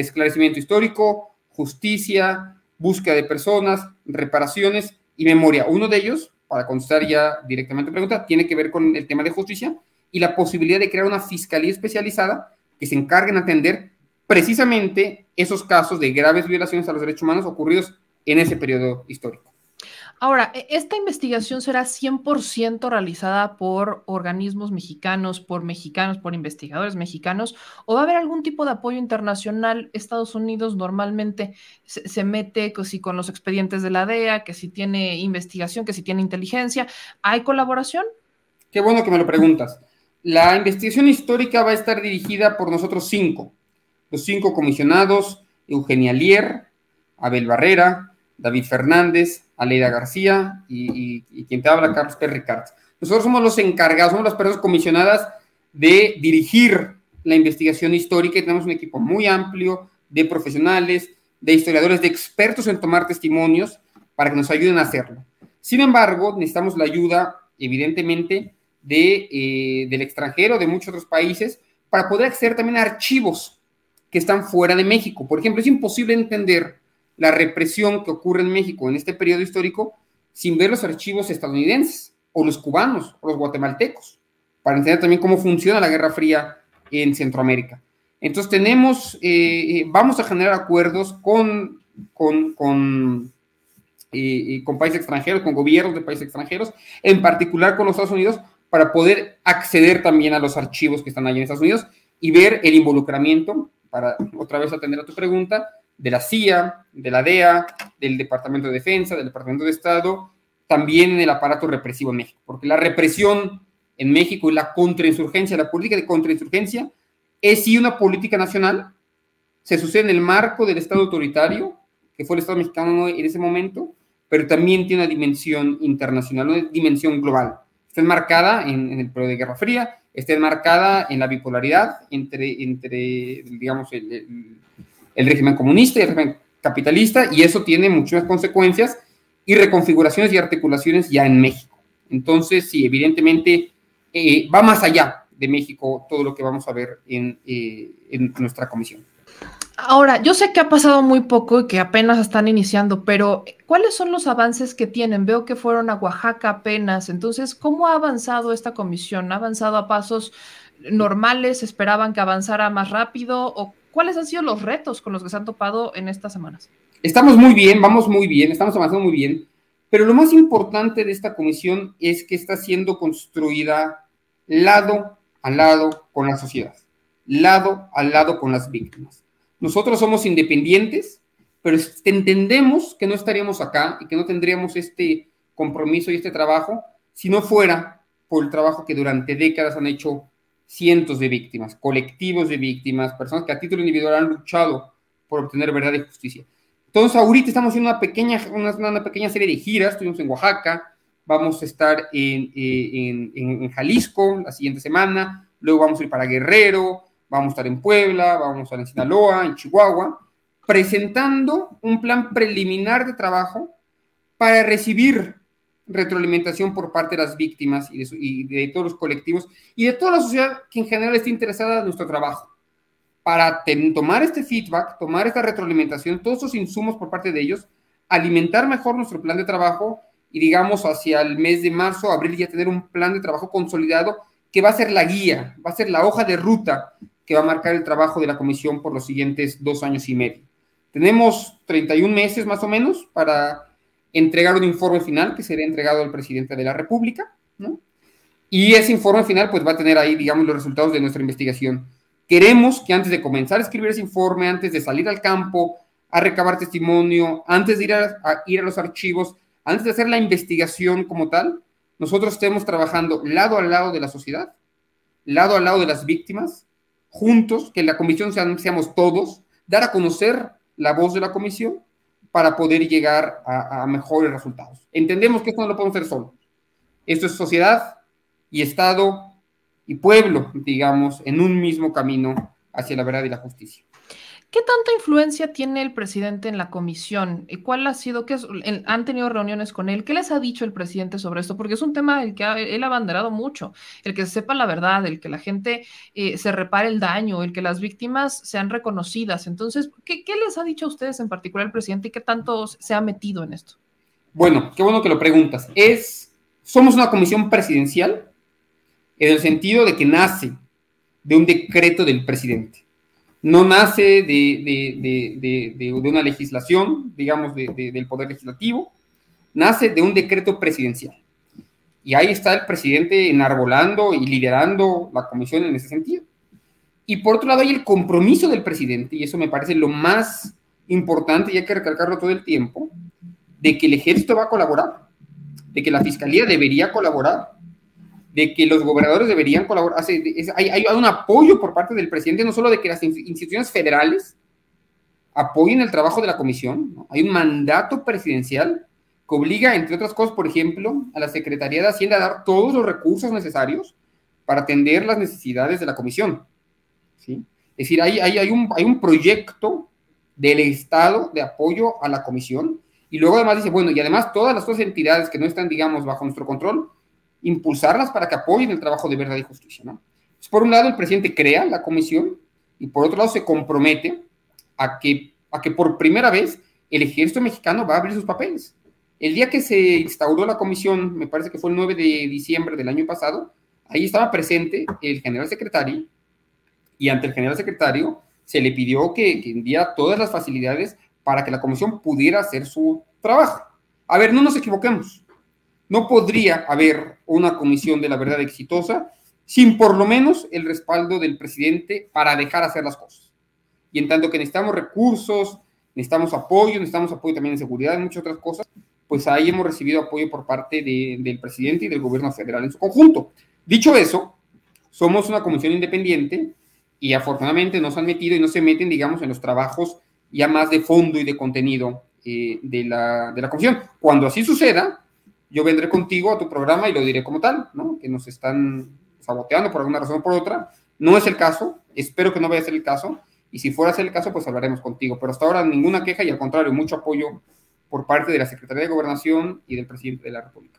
esclarecimiento histórico, justicia, búsqueda de personas, reparaciones y memoria. Uno de ellos, para contestar ya directamente la pregunta, tiene que ver con el tema de justicia y la posibilidad de crear una fiscalía especializada que se encargue en atender precisamente esos casos de graves violaciones a los derechos humanos ocurridos en ese periodo histórico. Ahora, ¿e-, ¿esta investigación será 100% realizada por organismos mexicanos, por mexicanos, por investigadores mexicanos, o va a haber algún tipo de apoyo internacional? Estados Unidos normalmente se, mete que si con los expedientes de la DEA, que si tiene investigación, que si tiene inteligencia. ¿Hay colaboración? Qué bueno que me lo preguntas. La investigación histórica va a estar dirigida por nosotros cinco los cinco comisionados, Eugenia Lier, Abel Barrera, David Fernández, Aleida García y, quien te habla, Carlos P. Nosotros somos los encargados, somos las personas comisionadas de dirigir la investigación histórica y tenemos un equipo muy amplio de profesionales, de historiadores, de expertos en tomar testimonios para que nos ayuden a hacerlo. Sin embargo, necesitamos la ayuda, evidentemente, de, eh, del extranjero, de muchos otros países, para poder acceder también a archivos que están fuera de México. Por ejemplo, es imposible entender la represión que ocurre en México en este periodo histórico sin ver los archivos estadounidenses o los cubanos o los guatemaltecos, para entender también cómo funciona la Guerra Fría en Centroamérica. Entonces tenemos, eh, eh, vamos a generar acuerdos con, con, con, eh, con países extranjeros, con gobiernos de países extranjeros, en particular con los Estados Unidos, para poder acceder también a los archivos que están allí en Estados Unidos y ver el involucramiento para otra vez atender a tu pregunta, de la CIA, de la DEA, del Departamento de Defensa, del Departamento de Estado, también en el aparato represivo en México, porque la represión en México y la contrainsurgencia, la política de contrainsurgencia, es sí una política nacional, se sucede en el marco del Estado autoritario, que fue el Estado mexicano en ese momento, pero también tiene una dimensión internacional, una dimensión global. Está enmarcada en, el periodo de Guerra Fría, está enmarcada en la bipolaridad entre, entre digamos, el, régimen comunista y el régimen capitalista, y eso tiene muchas consecuencias y reconfiguraciones y articulaciones ya en México. Entonces, sí, evidentemente eh, va más allá de México todo lo que vamos a ver en, eh, en nuestra comisión. Ahora, yo sé que ha pasado muy poco y que apenas están iniciando, pero ¿cuáles son los avances que tienen? Veo que fueron a Oaxaca apenas. Entonces, ¿cómo ha avanzado esta comisión? ¿Ha avanzado a pasos normales? ¿Esperaban que avanzara más rápido? ¿O cuáles han sido los retos con los que se han topado en estas semanas? Estamos muy bien, vamos muy bien, estamos avanzando muy bien, pero lo más importante de esta comisión es que está siendo construida lado a lado con la sociedad, lado a lado con las víctimas nosotros somos independientes, pero entendemos que no estaríamos acá y que no tendríamos este compromiso y este trabajo si no fuera por el trabajo que durante décadas han hecho cientos de víctimas, colectivos de víctimas, personas que a título individual han luchado por obtener verdad y justicia. Entonces, ahorita estamos haciendo una pequeña, una, pequeña serie de giras, estuvimos en Oaxaca, vamos a estar en, en, en, Jalisco la siguiente semana, luego vamos a ir para Guerrero, vamos a estar en Puebla, vamos a estar en Sinaloa, en Chihuahua, presentando un plan preliminar de trabajo para recibir retroalimentación por parte de las víctimas y de, todos los colectivos y de toda la sociedad que en general esté interesada en nuestro trabajo. Para tomar este feedback, tomar esta retroalimentación, todos esos insumos por parte de ellos, alimentar mejor nuestro plan de trabajo y digamos hacia el mes de marzo, abril ya tener un plan de trabajo consolidado que va a ser la guía, va a ser la hoja de ruta que va a marcar el trabajo de la comisión por los siguientes dos años y medio. Tenemos 31 meses más o menos para entregar un informe final que será entregado al presidente de la República, ¿no? Y ese informe final pues va a tener ahí, digamos, los resultados de nuestra investigación. Queremos que antes de comenzar a escribir ese informe, antes de salir al campo a recabar testimonio, antes de ir a, ir a los archivos, antes de hacer la investigación como tal, nosotros estemos trabajando lado a lado de la sociedad, lado a lado de las víctimas, juntos, que la comisión seamos todos, dar a conocer la voz de la comisión para poder llegar a, mejores resultados. Entendemos que esto no lo podemos hacer solo. Esto es sociedad y Estado y pueblo, digamos, en un mismo camino hacia la verdad y la justicia. ¿Qué tanta influencia tiene el presidente en la comisión? ¿Cuál ha sido? que ¿Han tenido reuniones con él? ¿Qué les ha dicho el presidente sobre esto? Porque es un tema del que ha, él ha abanderado mucho, el que se sepa la verdad, el que la gente eh, se repare el daño, el que las víctimas sean reconocidas. Entonces, ¿qué, ¿qué, les ha dicho a ustedes en particular el presidente y qué tanto se ha metido en esto? Bueno, qué bueno que lo preguntas. Es, somos una comisión presidencial en el sentido de que nace de un decreto del presidente. No nace de, una legislación, digamos, del Poder Legislativo, nace de un decreto presidencial. Y ahí está el presidente enarbolando y liderando la comisión en ese sentido. Y por otro lado hay el compromiso del presidente, y eso me parece lo más importante, y hay que recalcarlo todo el tiempo, de que el ejército va a colaborar, de que la fiscalía debería colaborar, de que los gobernadores deberían colaborar. Hay, un apoyo por parte del presidente, no solo de que las instituciones federales apoyen el trabajo de la comisión, hay un mandato presidencial que obliga, entre otras cosas, por ejemplo, a la Secretaría de Hacienda a dar todos los recursos necesarios para atender las necesidades de la comisión. ¿sí? Es decir, hay, hay, un, hay un proyecto del Estado de apoyo a la comisión y luego además dice, bueno, y además todas las otras entidades que no están, digamos, bajo nuestro control, impulsarlas para que apoyen el trabajo de verdad y justicia. ¿no? Pues por un lado, el presidente crea la comisión y por otro lado se compromete a que, a que por primera vez el ejército mexicano va a abrir sus papeles. El día que se instauró la comisión, me parece que fue el 9 de diciembre del año pasado, ahí estaba presente el general secretario y ante el general secretario se le pidió que, que enviara todas las facilidades para que la comisión pudiera hacer su trabajo. A ver, no nos equivoquemos. No podría haber una comisión de la verdad exitosa sin por lo menos el respaldo del presidente para dejar hacer las cosas. Y en tanto que necesitamos recursos, necesitamos apoyo, necesitamos apoyo también en seguridad y muchas otras cosas, pues ahí hemos recibido apoyo por parte de, del presidente y del gobierno federal en su conjunto. Dicho eso, somos una comisión independiente y afortunadamente nos han metido y no se meten, digamos, en los trabajos ya más de fondo y de contenido eh, de la comisión. Cuando así suceda, yo vendré contigo a tu programa y lo diré como tal, ¿no? Que nos están saboteando por alguna razón o por otra. No es el caso, espero que no vaya a ser el caso, y si fuera a ser el caso, pues hablaremos contigo. Pero hasta ahora ninguna queja y al contrario, mucho apoyo por parte de la Secretaría de Gobernación y del presidente de la República.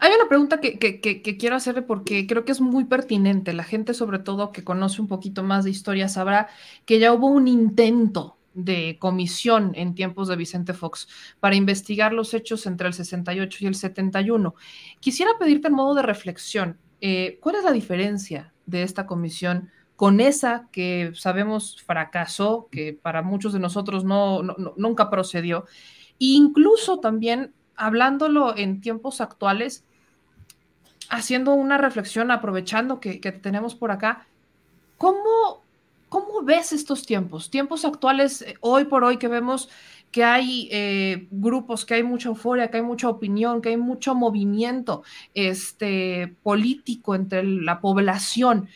Hay una pregunta que, que, quiero hacerle porque creo que es muy pertinente. La gente, sobre todo que conoce un poquito más de historia, sabrá que ya hubo un intento de comisión en tiempos de Vicente Fox para investigar los hechos entre el 68 y el 71. Quisiera pedirte en modo de reflexión, eh, ¿cuál es la diferencia de esta comisión con esa que sabemos fracasó, que para muchos de nosotros no, nunca procedió? E incluso también hablándolo en tiempos actuales, haciendo una reflexión, aprovechando que, que tenemos por acá, ¿cómo ¿Cómo ves estos tiempos? Tiempos actuales, eh, hoy por hoy que vemos que hay eh, grupos, que hay mucha euforia, que hay mucha opinión, que hay mucho movimiento este, político entre la población.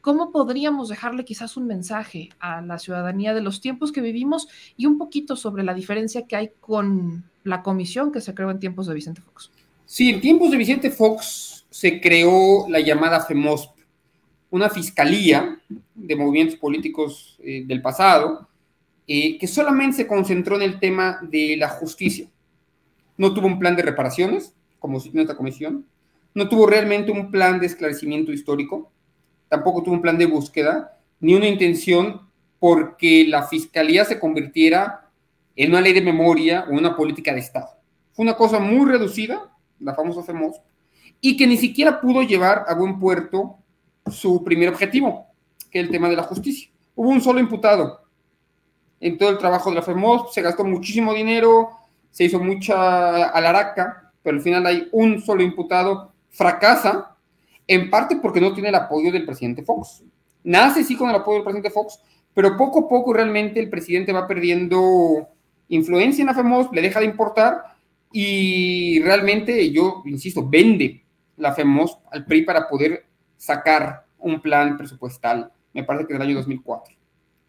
¿Cómo podríamos dejarle quizás un mensaje a la ciudadanía de los tiempos que vivimos y un poquito sobre la diferencia que hay con la comisión que se creó en tiempos de Vicente Fox? Sí, en tiempos de Vicente Fox se creó la llamada FEMOSP, una fiscalía de movimientos políticos eh, del pasado eh, que solamente se concentró en el tema de la justicia. No tuvo un plan de reparaciones, como tiene esta comisión, no tuvo realmente un plan de esclarecimiento histórico, tampoco tuvo un plan de búsqueda, ni una intención porque la fiscalía se convirtiera en una ley de memoria o una política de Estado. Fue una cosa muy reducida, la famosa FEMOS, y que ni siquiera pudo llevar a buen puerto su primer objetivo, el tema de la justicia. Hubo un solo imputado en todo el trabajo de la FEMOS, se gastó muchísimo dinero, se hizo mucha alaraca, pero al final hay un solo imputado, fracasa, en parte porque no tiene el apoyo del presidente Fox. Nace sí con el apoyo del presidente Fox, pero poco a poco realmente el presidente va perdiendo influencia en la FEMOS, le deja de importar y realmente yo, insisto, vende la FEMOS al PRI para poder sacar un plan presupuestal, me parece que del año 2004.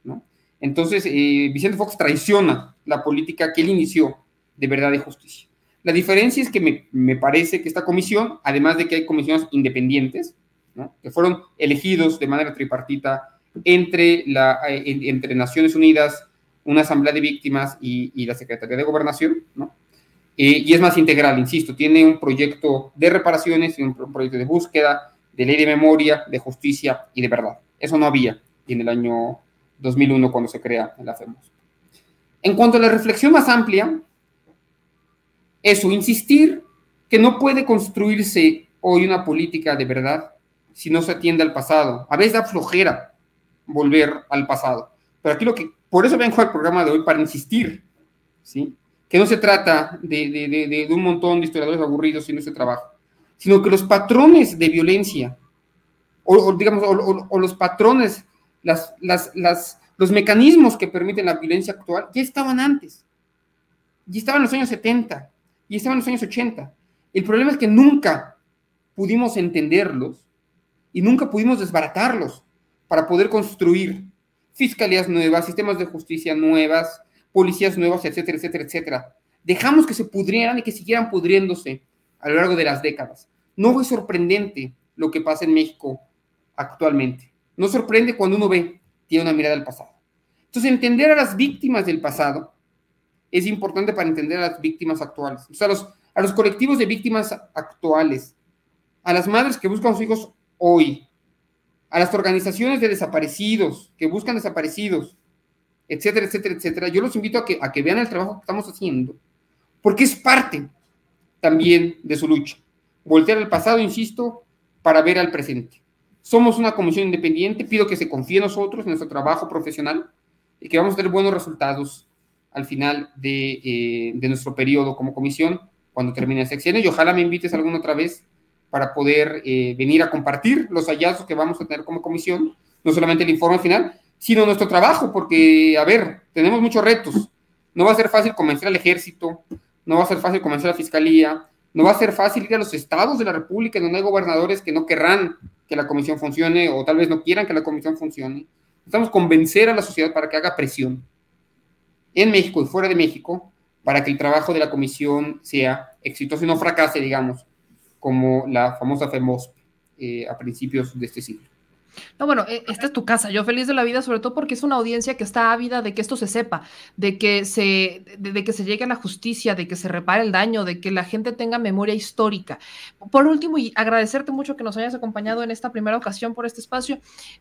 ¿no? Entonces, eh, Vicente Fox traiciona la política que él inició de verdad y justicia. La diferencia es que me, me parece que esta comisión, además de que hay comisiones independientes, que fueron elegidos de manera tripartita entre, la, eh, entre Naciones Unidas, una asamblea de víctimas y, la Secretaría de Gobernación, ¿no? Eh, y es más integral, insisto, tiene un proyecto de reparaciones y un, proyecto de búsqueda, de ley de memoria, de justicia y de verdad. Eso no había en el año 2001 cuando se crea la FEMOS. En cuanto a la reflexión más amplia, eso, insistir que no puede construirse hoy una política de verdad si no se atiende al pasado. A veces da flojera volver al pasado. Pero aquí lo que, por eso vengo al programa de hoy, para insistir, ¿sí? que no se trata de, un montón de historiadores aburridos en este trabajo, sino que los patrones de violencia, o, digamos, o, los patrones, las, las, los mecanismos que permiten la violencia actual, ya estaban antes, ya estaban en los años 70, ya estaban en los años 80. El problema es que nunca pudimos entenderlos y nunca pudimos desbaratarlos para poder construir fiscalías nuevas, sistemas de justicia nuevas, policías nuevas, etcétera, etcétera, etcétera. Dejamos que se pudrieran y que siguieran pudriéndose a lo largo de las décadas. No es sorprendente lo que pasa en México actualmente. No sorprende cuando uno ve, tiene una mirada al pasado. Entonces, entender a las víctimas del pasado es importante para entender a las víctimas actuales. O sea, a los, a los colectivos de víctimas actuales, a las madres que buscan a sus hijos hoy, a las organizaciones de desaparecidos que buscan desaparecidos, etcétera, etcétera, etcétera. Yo los invito a que, a que vean el trabajo que estamos haciendo, porque es parte también de su lucha. Voltear al pasado, insisto, para ver al presente. Somos una comisión independiente, pido que se confíe en nosotros, en nuestro trabajo profesional, y que vamos a tener buenos resultados al final de, eh, nuestro periodo como comisión, cuando termine el sexenio, y ojalá me invites alguna otra vez para poder eh, venir a compartir los hallazgos que vamos a tener como comisión, no solamente el informe final, sino nuestro trabajo, porque, a ver, tenemos muchos retos. No va a ser fácil convencer al ejército, no va a ser fácil convencer a la fiscalía, no va a ser fácil ir a los estados de la República donde hay gobernadores que no querrán que la comisión funcione o tal vez no quieran que la comisión funcione. Necesitamos convencer a la sociedad para que haga presión en México y fuera de México para que el trabajo de la comisión sea exitoso y no fracase, digamos, como la famosa FEMOSP eh, a principios de este siglo. No, bueno, e, esta es tu casa. Yo feliz de la vida, sobre todo porque es una audiencia que está ávida de que esto se sepa, de que se, de, que se llegue a la justicia, de que se repare el daño, de que la gente tenga memoria histórica. Por último, y agradecerte mucho que nos hayas acompañado en esta primera ocasión por este espacio.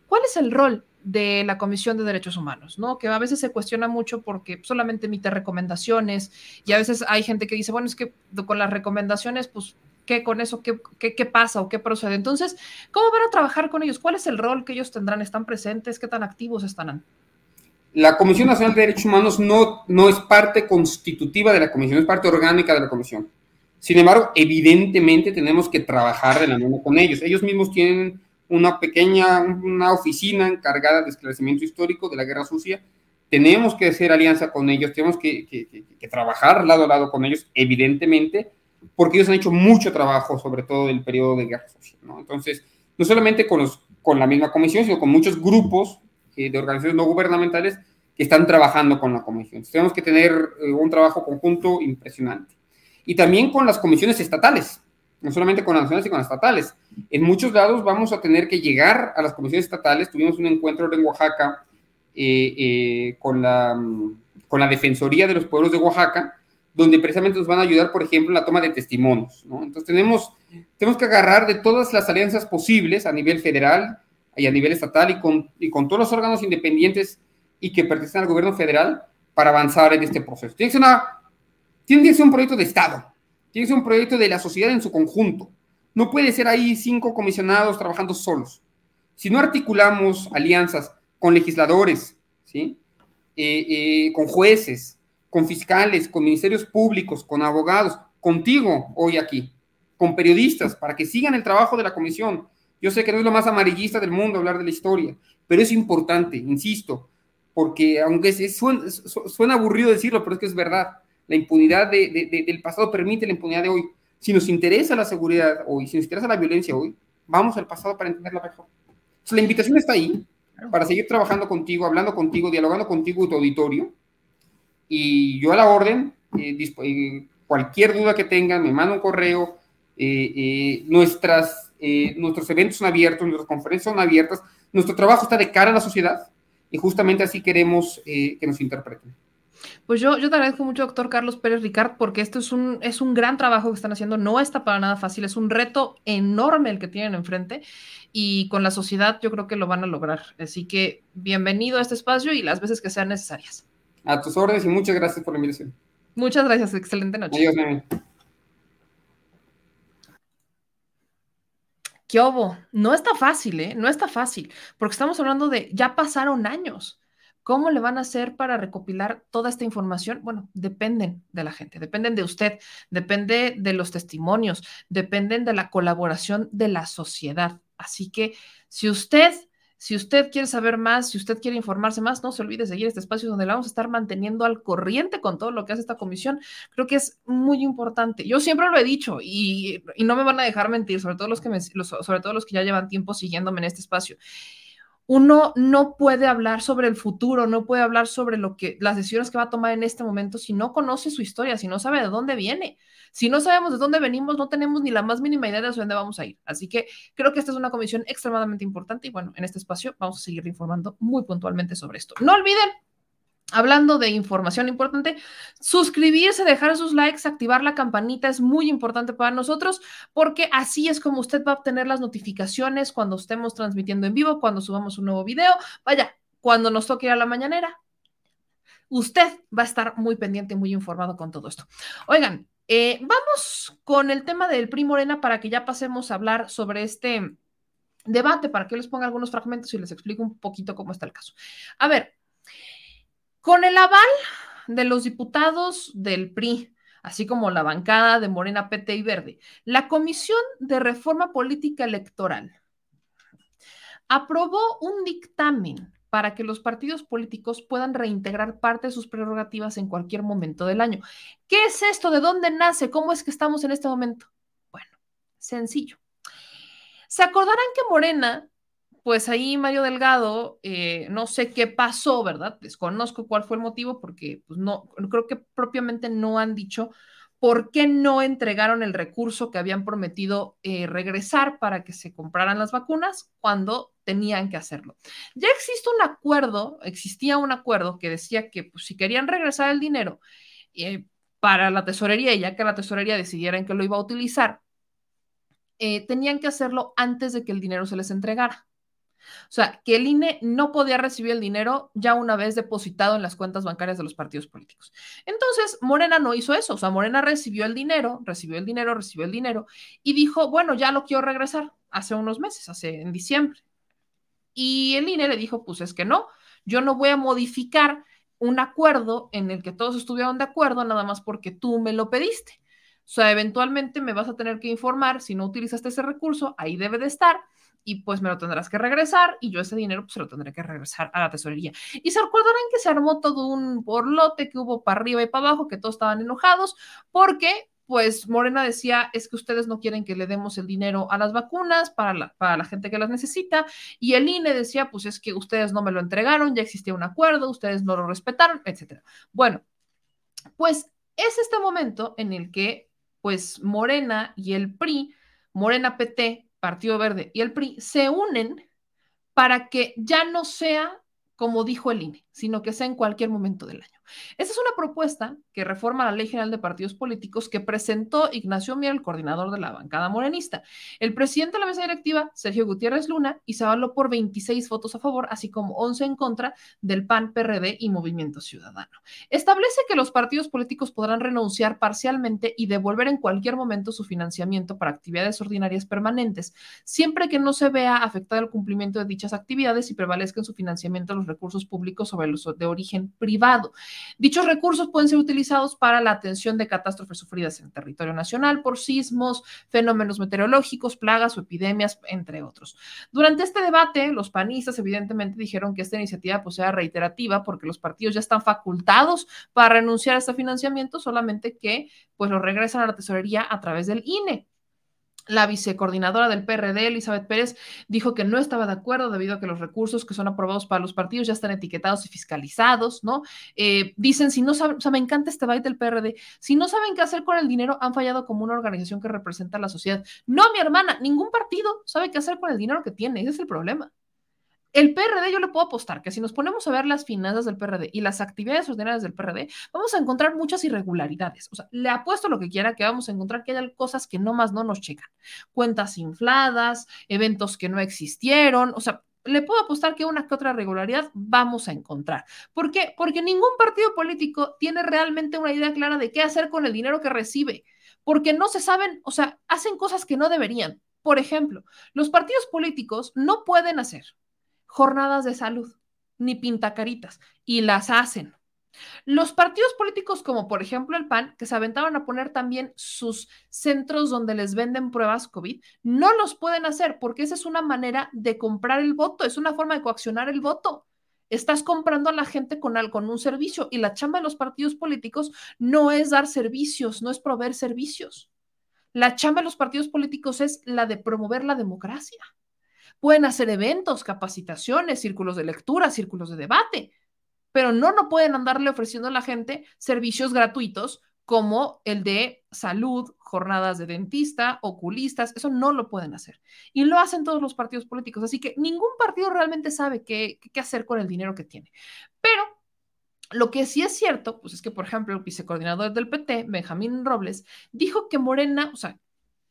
¿Cuál es el rol de la Comisión de Derechos Humanos, ¿no? Que a veces se cuestiona mucho porque solamente emite recomendaciones y a veces hay gente que dice, bueno, es que con las recomendaciones, pues qué con eso, qué, qué, pasa o qué procede. Entonces, ¿cómo van a trabajar con ellos? ¿Cuál es el rol que ellos tendrán? ¿Están presentes? ¿Qué tan activos estarán? La Comisión Nacional de Derechos Humanos no, no es parte constitutiva de la Comisión, es parte orgánica de la Comisión. Sin embargo, evidentemente tenemos que trabajar de la mano con ellos. Ellos mismos tienen una pequeña, una oficina encargada de esclarecimiento histórico de la Guerra Sucia. Tenemos que hacer alianza con ellos, tenemos que, que, que trabajar lado a lado con ellos, evidentemente, porque ellos han hecho mucho trabajo, sobre todo del periodo de guerra social. Entonces, no solamente con, los, con la misma comisión, sino con muchos grupos eh, de organizaciones no gubernamentales que están trabajando con la comisión. Tenemos que tener eh, un trabajo conjunto impresionante. Y también con las comisiones estatales, no solamente con las nacionales, sino con las estatales. En muchos lados vamos a tener que llegar a las comisiones estatales. Tuvimos un encuentro en Oaxaca eh, con, la, con la Defensoría de los Pueblos de Oaxaca, donde precisamente nos van a ayudar, por ejemplo, en la toma de testimonios. Entonces tenemos, tenemos que agarrar de todas las alianzas posibles a nivel federal y a nivel estatal y con, y con todos los órganos independientes y que pertenecen al gobierno federal para avanzar en este proceso. Tiene que ser, una, tiene que ser un proyecto de Estado, tiene que ser un proyecto de la sociedad en su conjunto. No puede ser ahí cinco comisionados trabajando solos. Si no articulamos alianzas con legisladores, ¿sí? Eh, eh, con jueces, con fiscales, con ministerios públicos, con abogados, contigo hoy aquí, con periodistas, para que sigan el trabajo de la comisión. Yo sé que no es lo más amarillista del mundo hablar de la historia, pero es importante, insisto, porque aunque suena, aburrido decirlo, pero es que es verdad, la impunidad del pasado permite la impunidad de hoy. Si nos interesa la seguridad hoy, si nos interesa la violencia hoy, vamos al pasado para entenderla mejor. la invitación está ahí para seguir trabajando contigo, hablando contigo, dialogando contigo y tu auditorio. Y yo a la orden, eh, eh, cualquier duda que tengan, me manda un correo. Eh, nuestras, nuestros eventos son abiertos, nuestras conferencias son abiertas. Nuestro trabajo está de cara a la sociedad y justamente así queremos que nos interpreten. Pues yo, yo te agradezco mucho, doctor Carlos Pérez Ricard, porque esto es un, es un gran trabajo que están haciendo. No está para nada fácil, es un reto enorme el que tienen enfrente y con la sociedad yo creo que lo van a lograr. Así que bienvenido a este espacio y las veces que sean necesarias. A tus órdenes y muchas gracias por la invitación. Muchas gracias, excelente noche. Adiós, Nami. ¿Qué obo? No está fácil, ¿eh? No está fácil, porque estamos hablando de, ya pasaron años. ¿Cómo le van a hacer para recopilar toda esta información? Bueno, dependen de la gente, dependen de usted, depende de los testimonios, dependen de la colaboración de la sociedad. Así que si usted, si usted quiere saber más, si usted quiere informarse más, no se olvide de seguir este espacio donde vamos a estar manteniendo al corriente con todo lo que hace esta comisión. Creo que es muy importante. Yo siempre lo he dicho y, no me van a dejar mentir, sobre todo los que me, sobre todo los que ya llevan tiempo siguiéndome en este espacio uno no puede hablar sobre el futuro, no puede hablar sobre lo que las decisiones que va a tomar en este momento si no conoce su historia, si no sabe de dónde viene. Si no sabemos de dónde venimos, no tenemos ni la más mínima idea de dónde vamos a ir. Así que creo que esta es una comisión extremadamente importante y bueno, en este espacio vamos a seguir informando muy puntualmente sobre esto. No olviden Hablando de información importante, suscribirse, dejar sus likes, activar la campanita es muy importante para nosotros porque así es como usted va a obtener las notificaciones cuando estemos transmitiendo en vivo, cuando subamos un nuevo video. Vaya, cuando nos toque ir a la mañanera, usted va a estar muy pendiente, muy informado con todo esto. Oigan, eh, vamos con el tema del PRI Morena para que ya pasemos a hablar sobre este debate, para que les ponga algunos fragmentos y les explique un poquito cómo está el caso. A ver, con el aval de los diputados del PRI, así como la bancada de Morena, PT y Verde, la Comisión de Reforma Política Electoral aprobó un dictamen para que los partidos políticos puedan reintegrar parte de sus prerrogativas en cualquier momento del año. ¿Qué es esto? ¿De dónde nace? ¿Cómo es que estamos en este momento? Bueno, sencillo. Se acordarán que Morena pues ahí Mario Delgado, eh, no sé qué pasó, ¿verdad? Desconozco cuál fue el motivo porque pues no, creo que propiamente no han dicho por qué no entregaron el recurso que habían prometido eh, regresar para que se compraran las vacunas cuando tenían que hacerlo. Ya existe un acuerdo, existía un acuerdo que decía que pues, si querían regresar el dinero eh, para la tesorería, y ya que la tesorería decidiera en qué lo iba a utilizar, tenían que hacerlo antes de que el dinero se les entregara. O sea, que el INE no podía recibir el dinero ya una vez depositado en las cuentas bancarias de los partidos políticos. Entonces, Morena no hizo eso. O sea, Morena recibió el dinero, recibió el dinero, recibió el dinero y dijo, bueno, ya lo quiero regresar hace unos meses, hace en diciembre. Y el INE le dijo, pues es que no, yo no voy a modificar un acuerdo en el que todos estuvieron de acuerdo nada más porque tú me lo pediste. O sea, eventualmente me vas a tener que informar si no utilizaste ese recurso, ahí debe de estar y pues me lo tendrás que regresar y yo ese dinero pues se lo tendré que regresar a la tesorería. Y se recordarán que se armó todo un borlote que hubo para arriba y para abajo, que todos estaban enojados porque pues Morena decía, es que ustedes no quieren que le demos el dinero a las vacunas para la, para la gente que las necesita. Y el INE decía, pues es que ustedes no me lo entregaron, ya existía un acuerdo, ustedes no lo respetaron, etcétera. Bueno, pues es este momento en el que, pues Morena y el PRI, Morena PT, Partido Verde y el PRI se unen para que ya no sea como dijo el INE, sino que sea en cualquier momento del año. Esa es una propuesta que reforma la Ley General de Partidos Políticos que presentó Ignacio Mier, el coordinador de la bancada morenista. El presidente de la mesa directiva, Sergio Gutiérrez Luna, y se avaló por 26 votos a favor, así como 11 en contra del PAN, PRD y Movimiento Ciudadano. Establece que los partidos políticos podrán renunciar parcialmente y devolver en cualquier momento su financiamiento para actividades ordinarias permanentes, siempre que no se vea afectado el cumplimiento de dichas actividades y prevalezca en su financiamiento los recursos públicos sobre los de origen privado. Dichos recursos pueden ser utilizados para la atención de catástrofes sufridas en territorio nacional por sismos, fenómenos meteorológicos, plagas o epidemias, entre otros. Durante este debate, los panistas evidentemente dijeron que esta iniciativa pues, era reiterativa porque los partidos ya están facultados para renunciar a este financiamiento, solamente que pues lo regresan a la tesorería a través del INE. La vicecoordinadora del PRD, Elizabeth Pérez, dijo que no estaba de acuerdo debido a que los recursos que son aprobados para los partidos ya están etiquetados y fiscalizados, ¿no? Eh, dicen, si no saben, o sea, me encanta este baile del PRD, si no saben qué hacer con el dinero, han fallado como una organización que representa a la sociedad. No, mi hermana, ningún partido sabe qué hacer con el dinero que tiene, ese es el problema. El PRD, yo le puedo apostar que si nos ponemos a ver las finanzas del PRD y las actividades ordinarias del PRD, vamos a encontrar muchas irregularidades. O sea, le apuesto lo que quiera que vamos a encontrar que hay cosas que no más no nos checan. Cuentas infladas, eventos que no existieron, o sea, le puedo apostar que una que otra irregularidad vamos a encontrar. ¿Por qué? Porque ningún partido político tiene realmente una idea clara de qué hacer con el dinero que recibe, porque no se saben, o sea, hacen cosas que no deberían. Por ejemplo, los partidos políticos no pueden hacer jornadas de salud, ni pintacaritas, y las hacen. Los partidos políticos, como por ejemplo el PAN, que se aventaban a poner también sus centros donde les venden pruebas COVID, no los pueden hacer porque esa es una manera de comprar el voto, es una forma de coaccionar el voto. Estás comprando a la gente con, con un servicio y la chamba de los partidos políticos no es dar servicios, no es proveer servicios. La chamba de los partidos políticos es la de promover la democracia. Pueden hacer eventos, capacitaciones, círculos de lectura, círculos de debate, pero no, no pueden andarle ofreciendo a la gente servicios gratuitos como el de salud, jornadas de dentista, oculistas, eso no lo pueden hacer. Y lo hacen todos los partidos políticos, así que ningún partido realmente sabe qué, qué hacer con el dinero que tiene. Pero lo que sí es cierto, pues es que, por ejemplo, el vicecoordinador del PT, Benjamín Robles, dijo que Morena, o sea,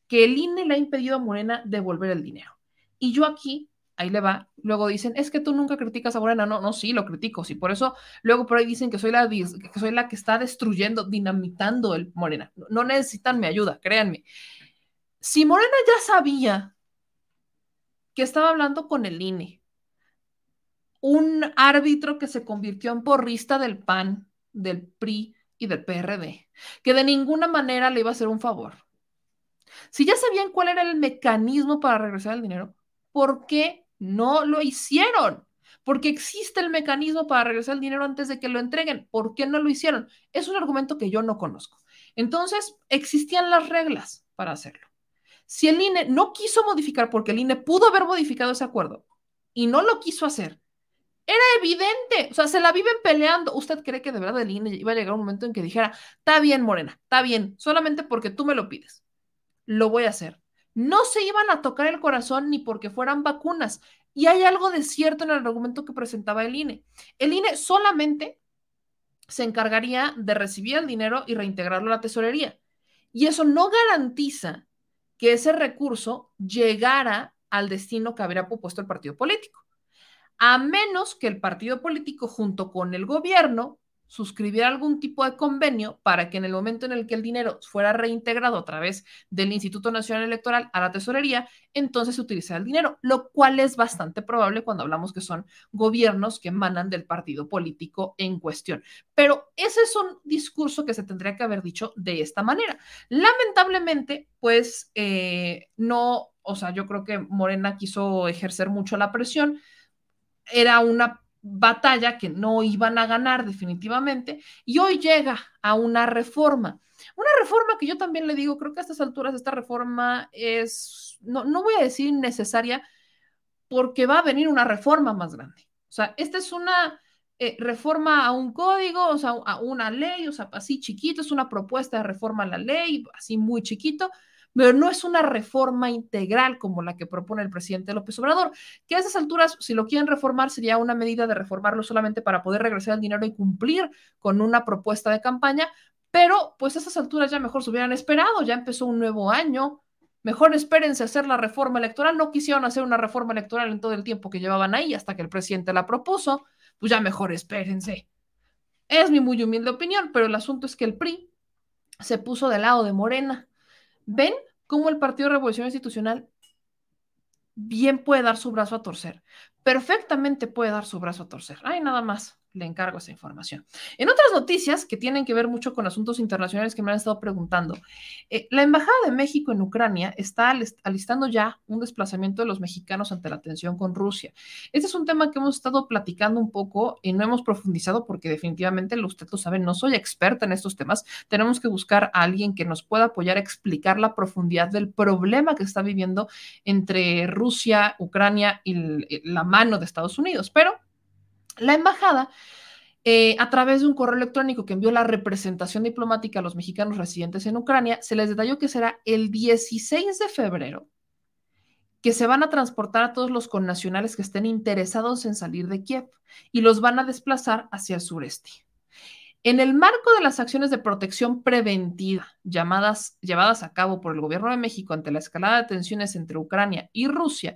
que el INE le ha impedido a Morena devolver el dinero. Y yo aquí, ahí le va, luego dicen, es que tú nunca criticas a Morena. No, no, sí, lo critico, sí. Por eso luego por ahí dicen que soy la, que soy la que está destruyendo, dinamitando el Morena. No necesitan mi ayuda, créanme. Si Morena ya sabía que estaba hablando con el INE, un árbitro que se convirtió en porrista del PAN, del PRI y del PRD, que de ninguna manera le iba a hacer un favor. Si ya sabían cuál era el mecanismo para regresar el dinero, ¿por qué no lo hicieron? Porque existe el mecanismo para regresar el dinero antes de que lo entreguen. ¿Por qué no lo hicieron? Es un argumento que yo no conozco. Entonces, existían las reglas para hacerlo. Si el INE no quiso modificar, porque el INE pudo haber modificado ese acuerdo y no lo quiso hacer, era evidente, o sea, se la viven peleando. ¿Usted cree que de verdad el INE iba a llegar un momento en que dijera, está bien, Morena, está bien, solamente porque tú me lo pides? Lo voy a hacer no se iban a tocar el corazón ni porque fueran vacunas. Y hay algo de cierto en el argumento que presentaba el INE. El INE solamente se encargaría de recibir el dinero y reintegrarlo a la tesorería. Y eso no garantiza que ese recurso llegara al destino que habría propuesto el partido político. A menos que el partido político junto con el gobierno suscribiera algún tipo de convenio para que en el momento en el que el dinero fuera reintegrado a través del Instituto Nacional Electoral a la tesorería, entonces se utilizara el dinero, lo cual es bastante probable cuando hablamos que son gobiernos que emanan del partido político en cuestión. Pero ese es un discurso que se tendría que haber dicho de esta manera. Lamentablemente, pues eh, no, o sea, yo creo que Morena quiso ejercer mucho la presión. Era una batalla que no iban a ganar definitivamente y hoy llega a una reforma. Una reforma que yo también le digo, creo que a estas alturas esta reforma es, no, no voy a decir necesaria porque va a venir una reforma más grande. O sea, esta es una eh, reforma a un código, o sea, a una ley, o sea, así chiquito, es una propuesta de reforma a la ley, así muy chiquito, pero no es una reforma integral como la que propone el presidente López Obrador, que a esas alturas, si lo quieren reformar, sería una medida de reformarlo solamente para poder regresar el dinero y cumplir con una propuesta de campaña, pero pues a esas alturas ya mejor se hubieran esperado, ya empezó un nuevo año, mejor espérense hacer la reforma electoral, no quisieron hacer una reforma electoral en todo el tiempo que llevaban ahí hasta que el presidente la propuso, pues ya mejor espérense. Es mi muy humilde opinión, pero el asunto es que el PRI se puso del lado de Morena ¿Ven cómo el Partido Revolución Institucional bien puede dar su brazo a torcer? Perfectamente puede dar su brazo a torcer. Ay, nada más. Le encargo esa información. En otras noticias que tienen que ver mucho con asuntos internacionales que me han estado preguntando, eh, la Embajada de México en Ucrania está alistando ya un desplazamiento de los mexicanos ante la tensión con Rusia. Este es un tema que hemos estado platicando un poco y no hemos profundizado porque definitivamente, usted lo sabe, no soy experta en estos temas. Tenemos que buscar a alguien que nos pueda apoyar a explicar la profundidad del problema que está viviendo entre Rusia, Ucrania y la mano de Estados Unidos. Pero la embajada, eh, a través de un correo electrónico que envió la representación diplomática a los mexicanos residentes en Ucrania, se les detalló que será el 16 de febrero que se van a transportar a todos los connacionales que estén interesados en salir de Kiev y los van a desplazar hacia el sureste. En el marco de las acciones de protección preventiva llamadas, llevadas a cabo por el gobierno de México ante la escalada de tensiones entre Ucrania y Rusia,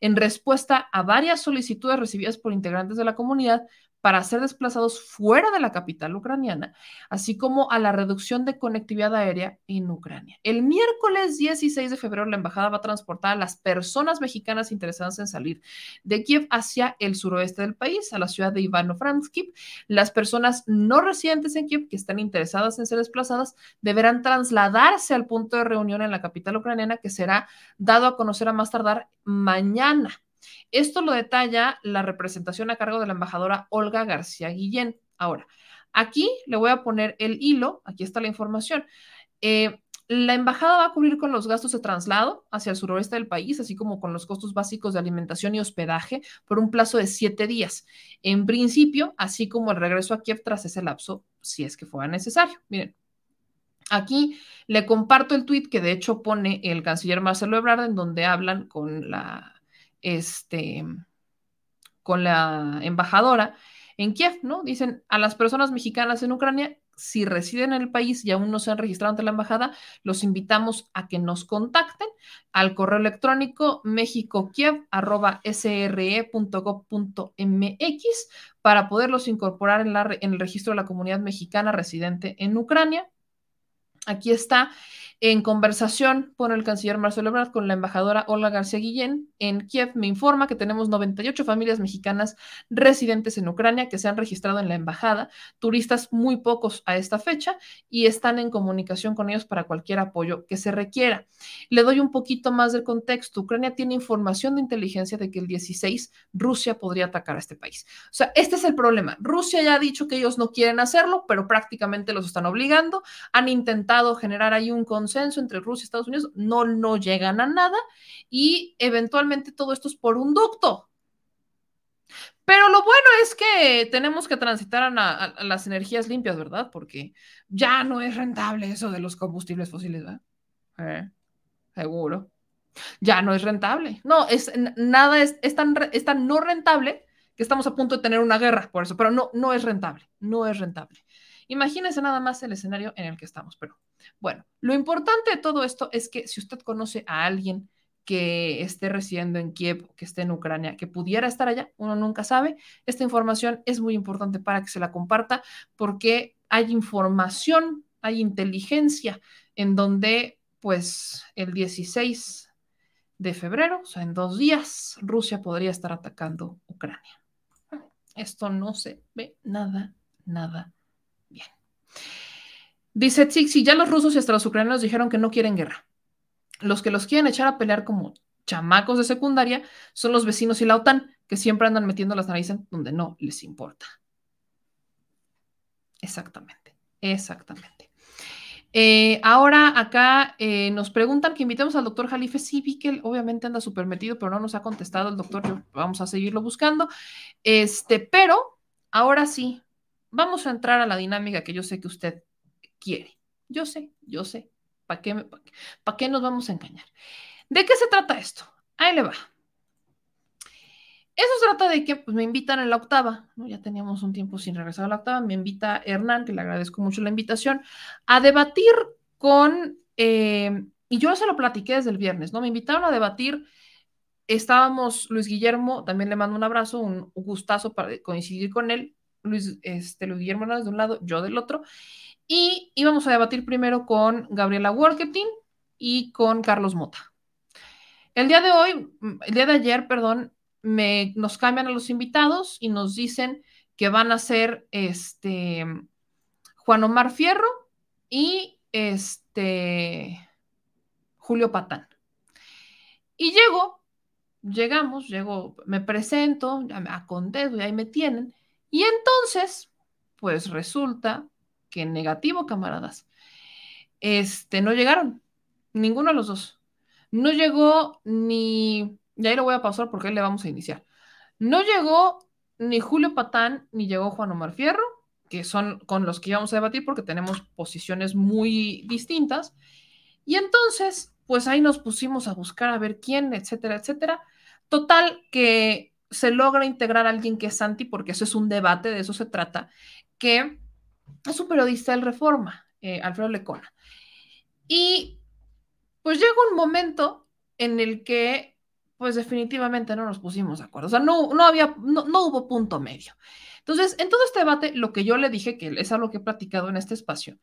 en respuesta a varias solicitudes recibidas por integrantes de la comunidad, para ser desplazados fuera de la capital ucraniana, así como a la reducción de conectividad aérea en Ucrania. El miércoles 16 de febrero, la embajada va a transportar a las personas mexicanas interesadas en salir de Kiev hacia el suroeste del país, a la ciudad de Ivano-Frankivsk. Las personas no residentes en Kiev que están interesadas en ser desplazadas deberán trasladarse al punto de reunión en la capital ucraniana que será dado a conocer a más tardar mañana. Esto lo detalla la representación a cargo de la embajadora Olga García Guillén. Ahora, aquí le voy a poner el hilo, aquí está la información. Eh, la embajada va a cubrir con los gastos de traslado hacia el suroeste del país, así como con los costos básicos de alimentación y hospedaje por un plazo de siete días. En principio, así como el regreso a Kiev tras ese lapso, si es que fuera necesario. Miren, aquí le comparto el tuit que de hecho pone el canciller Marcelo Ebrard, en donde hablan con la este, con la embajadora en Kiev, ¿no? Dicen a las personas mexicanas en Ucrania, si residen en el país y aún no se han registrado ante la embajada, los invitamos a que nos contacten al correo electrónico mexicokiev.sre.gov.mx para poderlos incorporar en, la, en el registro de la comunidad mexicana residente en Ucrania. Aquí está en conversación por el canciller Marcelo Ebrard con la embajadora Olga García Guillén en Kiev, me informa que tenemos 98 familias mexicanas residentes en Ucrania que se han registrado en la embajada, turistas muy pocos a esta fecha y están en comunicación con ellos para cualquier apoyo que se requiera. Le doy un poquito más del contexto. Ucrania tiene información de inteligencia de que el 16 Rusia podría atacar a este país. O sea, este es el problema. Rusia ya ha dicho que ellos no quieren hacerlo, pero prácticamente los están obligando. Han intentado generar ahí un consenso consenso entre Rusia y Estados Unidos, no, no llegan a nada y eventualmente todo esto es por un ducto. Pero lo bueno es que tenemos que transitar a, las energías limpias, ¿verdad? Porque ya no es rentable eso de los combustibles fósiles, ¿verdad? Seguro. Ya no es rentable. No, es nada es, es, tan, es tan no rentable que estamos a punto de tener una guerra por eso, pero no, no es rentable, no es rentable. Imagínense nada más el escenario en el que estamos, pero bueno, lo importante de todo esto es que si usted conoce a alguien que esté residiendo en Kiev, que esté en Ucrania, que pudiera estar allá, uno nunca sabe. Esta información es muy importante para que se la comparta porque hay información, hay inteligencia en donde pues el 16 de febrero, o sea, en dos días, Rusia podría estar atacando Ucrania. Esto no se ve nada, nada Bien. Dice si ya los rusos y hasta los ucranianos dijeron que no quieren guerra. Los que los quieren echar a pelear como chamacos de secundaria son los vecinos y la OTAN, que siempre andan metiendo las narices donde no les importa. Exactamente, exactamente. Eh, ahora acá eh, nos preguntan que invitemos al doctor Jalife. Sí, vi que obviamente anda súper metido, pero no nos ha contestado el doctor. vamos a seguirlo buscando. Este, pero ahora sí, vamos a entrar a la dinámica que yo sé que usted quiere. Yo sé, yo sé. ¿Para qué, para qué nos vamos a engañar? ¿De qué se trata esto? Ahí le va. Eso se trata de que pues, me invitan en la octava, ¿no? ya teníamos un tiempo sin regresar a la octava, me invita Hernán, que le agradezco mucho la invitación, a debatir con, eh, y yo se lo platiqué desde el viernes, ¿no? Me invitaron a debatir, estábamos Luis Guillermo, también le mando un abrazo, un gustazo para coincidir con él, Luis, este, Luis Guillermo Hernández de un lado, yo del otro. Y íbamos a debatir primero con Gabriela Worketing y con Carlos Mota. El día de hoy, el día de ayer, perdón, me, nos cambian a los invitados y nos dicen que van a ser este Juan Omar Fierro y este Julio Patán. Y llego, llegamos, llego, me presento, ya me y ahí me tienen. Y entonces, pues resulta que negativo, camaradas. Este, no llegaron, ninguno de los dos. No llegó ni, y ahí lo voy a pasar porque ahí le vamos a iniciar. No llegó ni Julio Patán, ni llegó Juan Omar Fierro, que son con los que íbamos a debatir porque tenemos posiciones muy distintas. Y entonces, pues ahí nos pusimos a buscar a ver quién, etcétera, etcétera. Total, que se logra integrar a alguien que es Santi, porque eso es un debate, de eso se trata, que es un periodista del Reforma, eh, Alfredo Lecona. Y pues llega un momento en el que, pues definitivamente no nos pusimos de acuerdo. O sea, no, no había, no, no hubo punto medio. Entonces, en todo este debate, lo que yo le dije, que es algo que he platicado en este espacio,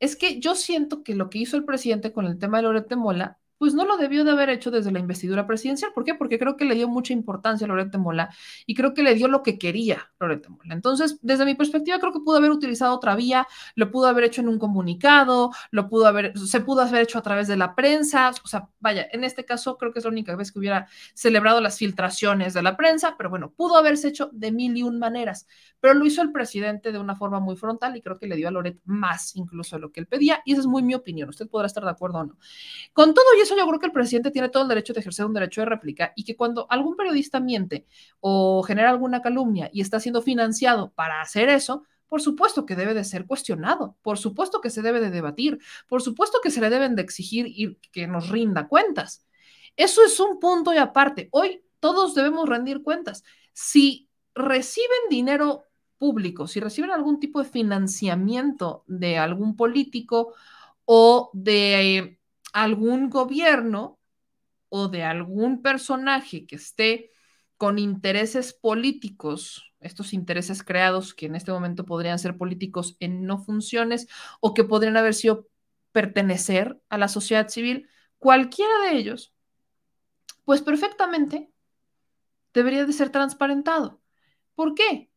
es que yo siento que lo que hizo el presidente con el tema de Lorete Mola pues no lo debió de haber hecho desde la investidura presidencial. ¿Por qué? Porque creo que le dio mucha importancia a Lorete Mola y creo que le dio lo que quería Lorete Mola. Entonces, desde mi perspectiva, creo que pudo haber utilizado otra vía, lo pudo haber hecho en un comunicado, lo pudo haber, se pudo haber hecho a través de la prensa. O sea, vaya, en este caso creo que es la única vez que hubiera celebrado las filtraciones de la prensa, pero bueno, pudo haberse hecho de mil y un maneras. Pero lo hizo el presidente de una forma muy frontal y creo que le dio a Loret más incluso de lo que él pedía. Y esa es muy mi opinión. Usted podrá estar de acuerdo o no. Con todo y eso, yo creo que el presidente tiene todo el derecho de ejercer un derecho de réplica y que cuando algún periodista miente o genera alguna calumnia y está siendo financiado para hacer eso, por supuesto que debe de ser cuestionado, por supuesto que se debe de debatir, por supuesto que se le deben de exigir y que nos rinda cuentas. Eso es un punto y aparte. Hoy todos debemos rendir cuentas. Si reciben dinero público, si reciben algún tipo de financiamiento de algún político o de algún gobierno o de algún personaje que esté con intereses políticos, estos intereses creados que en este momento podrían ser políticos en no funciones o que podrían haber sido pertenecer a la sociedad civil, cualquiera de ellos, pues perfectamente debería de ser transparentado. ¿Por qué?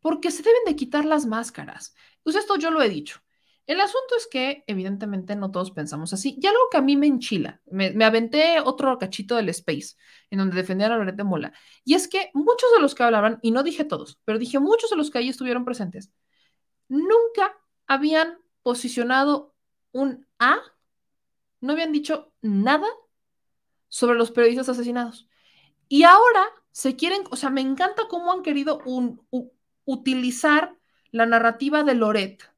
Porque se deben de quitar las máscaras. Pues esto yo lo he dicho. El asunto es que evidentemente no todos pensamos así. Y algo que a mí me enchila, me, aventé otro cachito del Space, en donde defendía a Lorette de Mola, y es que muchos de los que hablaban, y no dije todos, pero dije muchos de los que ahí estuvieron presentes, nunca habían posicionado un A, no habían dicho nada sobre los periodistas asesinados. Y ahora se quieren, o sea, me encanta cómo han querido utilizar la narrativa de Loret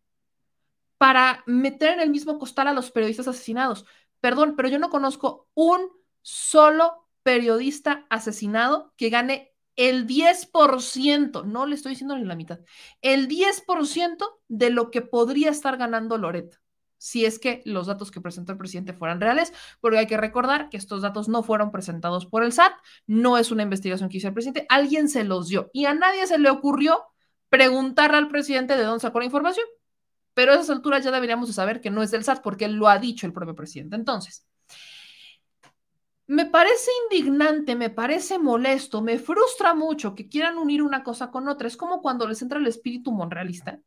para meter en el mismo costal a los periodistas asesinados. Perdón, pero yo no conozco un solo periodista asesinado que gane el 10%, no le estoy diciendo ni la mitad, el 10% de lo que podría estar ganando Loret, si es que los datos que presentó el presidente fueran reales, porque hay que recordar que estos datos no fueron presentados por el SAT, no es una investigación que hizo el presidente, alguien se los dio y a nadie se le ocurrió preguntarle al presidente de dónde sacó la información pero a esas alturas ya deberíamos de saber que no es del SAT porque lo ha dicho el propio presidente. Entonces, me parece indignante, me parece molesto, me frustra mucho que quieran unir una cosa con otra. Es como cuando les entra el espíritu monrealista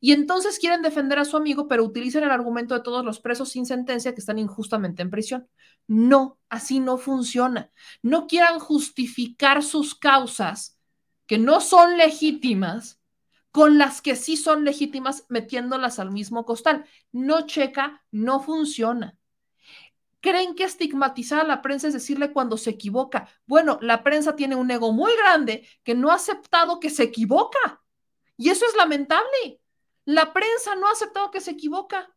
y entonces quieren defender a su amigo, pero utilizan el argumento de todos los presos sin sentencia que están injustamente en prisión. No, así no funciona. No quieran justificar sus causas que no son legítimas con las que sí son legítimas metiéndolas al mismo costal. No checa, no funciona. Creen que estigmatizar a la prensa es decirle cuando se equivoca. Bueno, la prensa tiene un ego muy grande que no ha aceptado que se equivoca. Y eso es lamentable. La prensa no ha aceptado que se equivoca.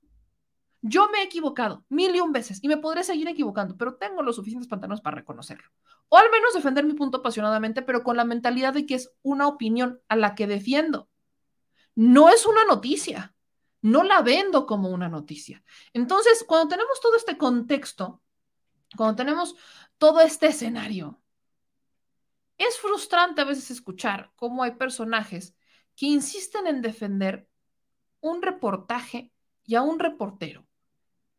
Yo me he equivocado mil y un veces y me podré seguir equivocando, pero tengo los suficientes pantalones para reconocerlo. O al menos defender mi punto apasionadamente, pero con la mentalidad de que es una opinión a la que defiendo no es una noticia, no la vendo como una noticia. Entonces, cuando tenemos todo este contexto, cuando tenemos todo este escenario, es frustrante a veces escuchar cómo hay personajes que insisten en defender un reportaje y a un reportero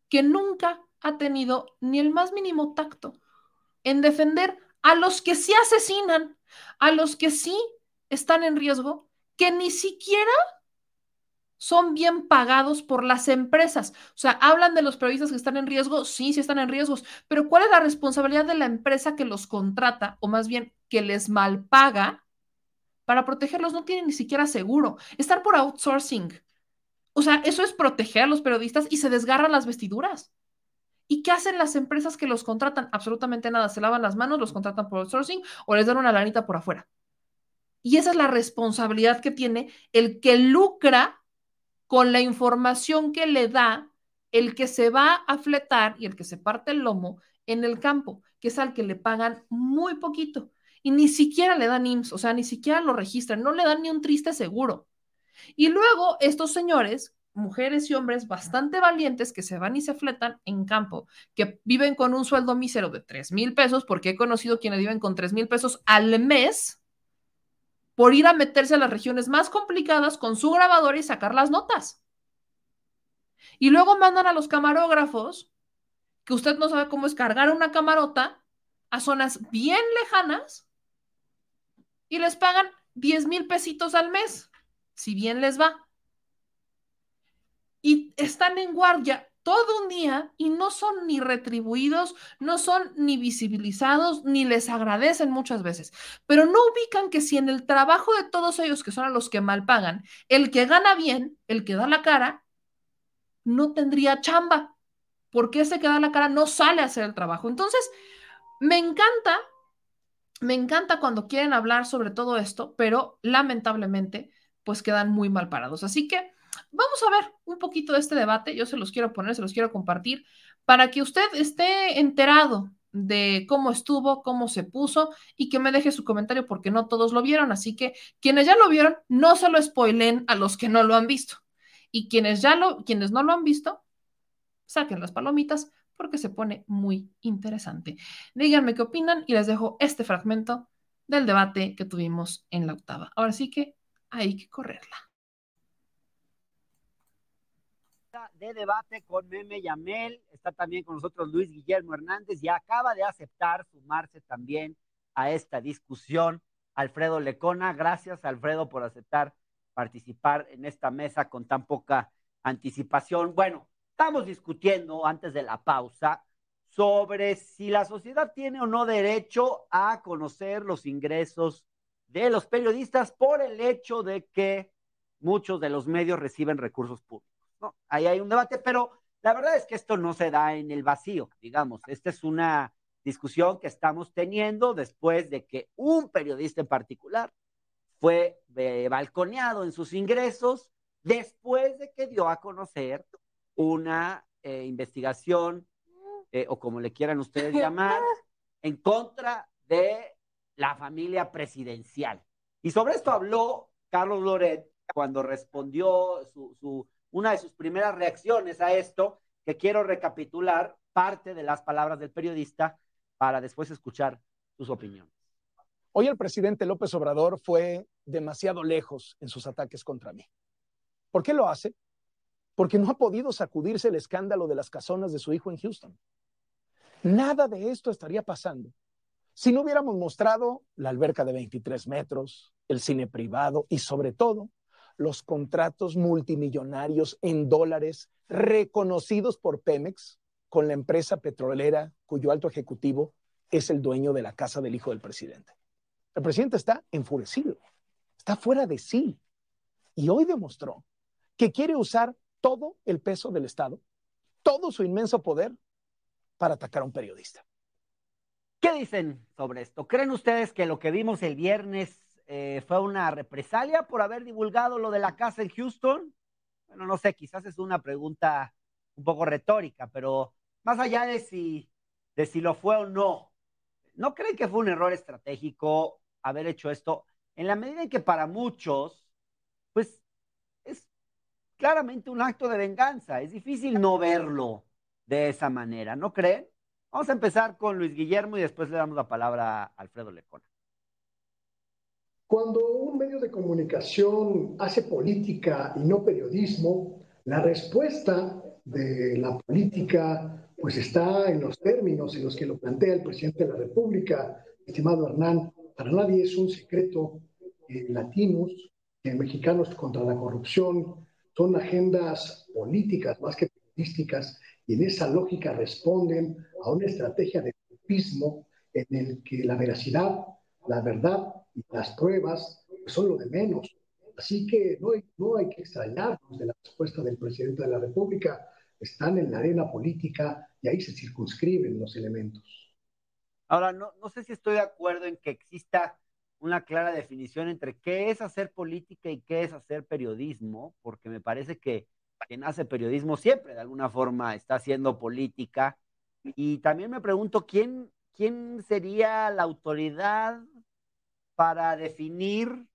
que nunca ha tenido ni el más mínimo tacto en defender a los que sí asesinan, a los que sí están en riesgo que ni siquiera son bien pagados por las empresas. O sea, hablan de los periodistas que están en riesgo, sí, sí están en riesgos, pero ¿cuál es la responsabilidad de la empresa que los contrata, o más bien que les malpaga para protegerlos? No tienen ni siquiera seguro. Estar por outsourcing. O sea, eso es proteger a los periodistas y se desgarran las vestiduras. ¿Y qué hacen las empresas que los contratan? Absolutamente nada. Se lavan las manos, los contratan por outsourcing o les dan una lanita por afuera. Y esa es la responsabilidad que tiene el que lucra con la información que le da el que se va a fletar y el que se parte el lomo en el campo, que es al que le pagan muy poquito. Y ni siquiera le dan IMSS, o sea, ni siquiera lo registran, no le dan ni un triste seguro. Y luego estos señores, mujeres y hombres bastante valientes que se van y se fletan en campo, que viven con un sueldo mísero de 3 mil pesos, porque he conocido quienes viven con 3 mil pesos al mes, por ir a meterse a las regiones más complicadas con su grabador y sacar las notas. Y luego mandan a los camarógrafos, que usted no sabe cómo es cargar una camarota, a zonas bien lejanas y les pagan 10 mil pesitos al mes, si bien les va. Y están en guardia todo un día y no son ni retribuidos, no son ni visibilizados, ni les agradecen muchas veces. Pero no ubican que si en el trabajo de todos ellos, que son a los que mal pagan, el que gana bien, el que da la cara, no tendría chamba, porque ese que da la cara no sale a hacer el trabajo. Entonces, me encanta, me encanta cuando quieren hablar sobre todo esto, pero lamentablemente, pues quedan muy mal parados. Así que vamos a ver un poquito de este debate. Yo se los quiero poner, se los quiero compartir para que usted esté enterado de cómo estuvo, cómo se puso y que me deje su comentario porque no todos lo vieron. Así que quienes ya lo vieron, no se lo spoilen a los que no lo han visto. Y quienes ya lo, quienes no lo han visto, saquen las palomitas porque se pone muy interesante. Díganme qué opinan y les dejo este fragmento del debate que tuvimos en la octava. Ahora sí que hay que correrla. De debate con Meme Yamel. Está también con nosotros Luis Guillermo Hernández y acaba de aceptar sumarse también a esta discusión. Alfredo Lecona, gracias Alfredo por aceptar participar en esta mesa con tan poca anticipación. Bueno, estamos discutiendo antes de la pausa sobre si la sociedad tiene o no derecho a conocer los ingresos de los periodistas por el hecho de que muchos de los medios reciben recursos públicos. Ahí hay un debate, pero la verdad es que esto no se da en el vacío, digamos. Esta es una discusión que estamos teniendo después de que un periodista en particular fue eh, balconeado en sus ingresos después de que dio a conocer una eh, investigación, eh, o como le quieran ustedes llamar, en contra de la familia presidencial. Y sobre esto habló Carlos Loret cuando respondió su, su una de sus primeras reacciones a esto, que quiero recapitular parte de las palabras del periodista para después escuchar sus opiniones. Hoy el presidente López Obrador fue demasiado lejos en sus ataques contra mí. ¿Por qué lo hace? Porque no ha podido sacudirse el escándalo de las casonas de su hijo en Houston. Nada de esto estaría pasando si no hubiéramos mostrado la alberca de 23 metros, el cine privado y sobre todo los contratos multimillonarios en dólares reconocidos por Pemex con la empresa petrolera cuyo alto ejecutivo es el dueño de la casa del hijo del presidente. El presidente está enfurecido, está fuera de sí y hoy demostró que quiere usar todo el peso del Estado, todo su inmenso poder para atacar a un periodista. ¿Qué dicen sobre esto? ¿Creen ustedes que lo que vimos el viernes eh, fue una represalia por haber divulgado lo de la casa en Houston? Bueno, no sé, quizás es una pregunta un poco retórica, pero más allá de si, de si lo fue o no, ¿no creen que fue un error estratégico haber hecho esto? En la medida en que para muchos, pues es claramente un acto de venganza, es difícil no verlo de esa manera, ¿no creen? Vamos a empezar con Luis Guillermo y después le damos la palabra a Alfredo Lecona. Cuando un medio de comunicación hace política y no periodismo, la respuesta de la política pues está en los términos en los que lo plantea el presidente de la República, estimado Hernán. Para nadie es un secreto, eh, latinos mexicanos contra la corrupción son agendas políticas más que periodísticas y en esa lógica responden a una estrategia de populismo en el que la veracidad, la verdad y las pruebas son lo de menos. Así que no hay, no hay que extrañarnos de la respuesta del presidente de la República. Están en la arena política y ahí se circunscriben los elementos. Ahora, no, no sé si estoy de acuerdo en que exista una clara definición entre qué es hacer política y qué es hacer periodismo, porque me parece que quien hace periodismo siempre de alguna forma está haciendo política. Y también me pregunto quién, quién sería la autoridad para definir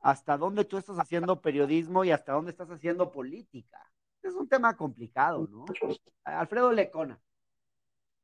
hasta dónde tú estás haciendo periodismo y hasta dónde estás haciendo política. Es un tema complicado, ¿no? Alfredo Lecona.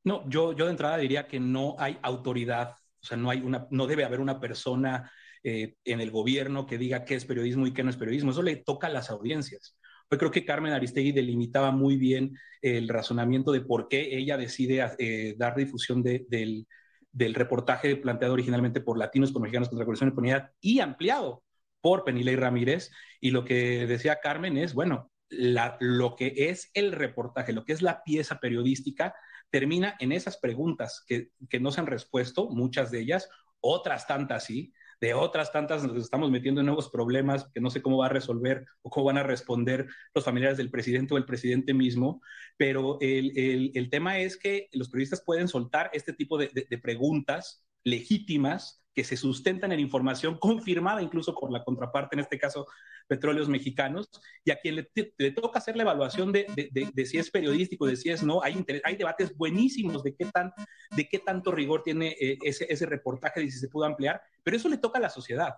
No, yo, yo de entrada diría que no hay autoridad, o sea, no, hay una, no debe haber una persona eh, en el gobierno que diga qué es periodismo y qué no es periodismo. Eso le toca a las audiencias. Creo que Carmen Aristegui delimitaba muy bien el razonamiento de por qué ella decide eh, dar difusión del, del, reportaje planteado originalmente por Latinos, por Mexicanos contra la Corrupción y Impunidad y ampliado por Penilei Ramírez. Y lo que decía Carmen es, bueno, lo que es el reportaje, lo que es la pieza periodística, termina en esas preguntas que, que no se han respuesto, muchas de ellas, otras tantas sí, de otras tantas nos estamos metiendo en nuevos problemas que no sé cómo va a resolver o cómo van a responder los familiares del presidente o el presidente mismo, pero el, el, tema es que los periodistas pueden soltar este tipo de, de, de preguntas legítimas que se sustentan en información confirmada incluso por la contraparte, en este caso petróleos mexicanos, y a quien le, le toca hacer la evaluación de, de, de, si es periodístico, de si es no, hay, hay debates buenísimos de qué, tan, de qué tanto rigor tiene eh, ese, ese reportaje, de si se pudo ampliar, pero eso le toca a la sociedad.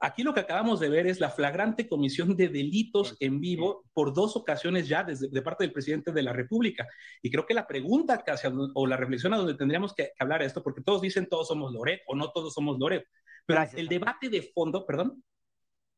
Aquí lo que acabamos de ver es la flagrante comisión de delitos en vivo por dos ocasiones ya desde, de parte del presidente de la República. Y creo que la pregunta hacia, o la reflexión a donde tendríamos que, que hablar esto, porque todos dicen todos somos Loret o no todos somos Loret, pero Gracias, el debate de fondo, perdón.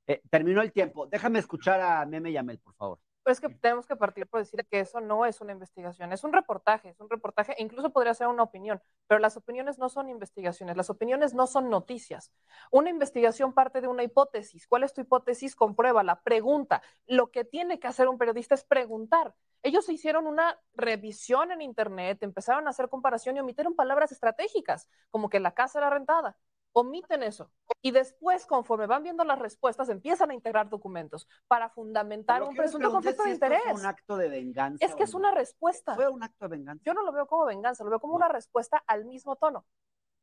Eh, terminó el tiempo. Déjame escuchar a Meme Yamel, por favor. Pues que tenemos que partir por decir que eso no es una investigación, es un reportaje, es un reportaje, incluso podría ser una opinión, pero las opiniones no son investigaciones, las opiniones no son noticias. Una investigación parte de una hipótesis. ¿Cuál es tu hipótesis? Compruébala, pregunta. Lo que tiene que hacer un periodista es preguntar. Ellos hicieron una revisión en Internet, empezaron a hacer comparación y omitieron palabras estratégicas, como que la casa era rentada, omiten eso. Y después, conforme van viendo las respuestas, empiezan a integrar documentos para fundamentar un presunto conflicto de interés. Es un acto de venganza. Es que es una respuesta. Fue un acto de venganza. Yo no lo veo como venganza, lo veo como una respuesta al mismo tono.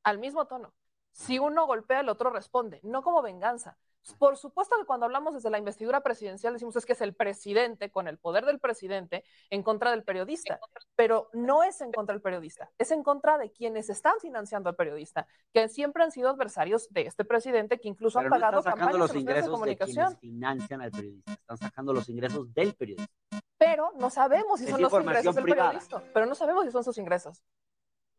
Al mismo tono. Si uno golpea, el otro responde, no como venganza. Por supuesto que cuando hablamos desde la investidura presidencial decimos es que es el presidente con el poder del presidente en contra del periodista, pero no es en contra del periodista, es en contra de quienes están financiando al periodista, que siempre han sido adversarios de este presidente, que incluso pero han pagado no están sacando campañas los ingresos de, comunicación. De financian al periodista, están sacando los ingresos del periodista. Pero no sabemos si es son los ingresos del privada. periodista, pero no sabemos si son sus ingresos.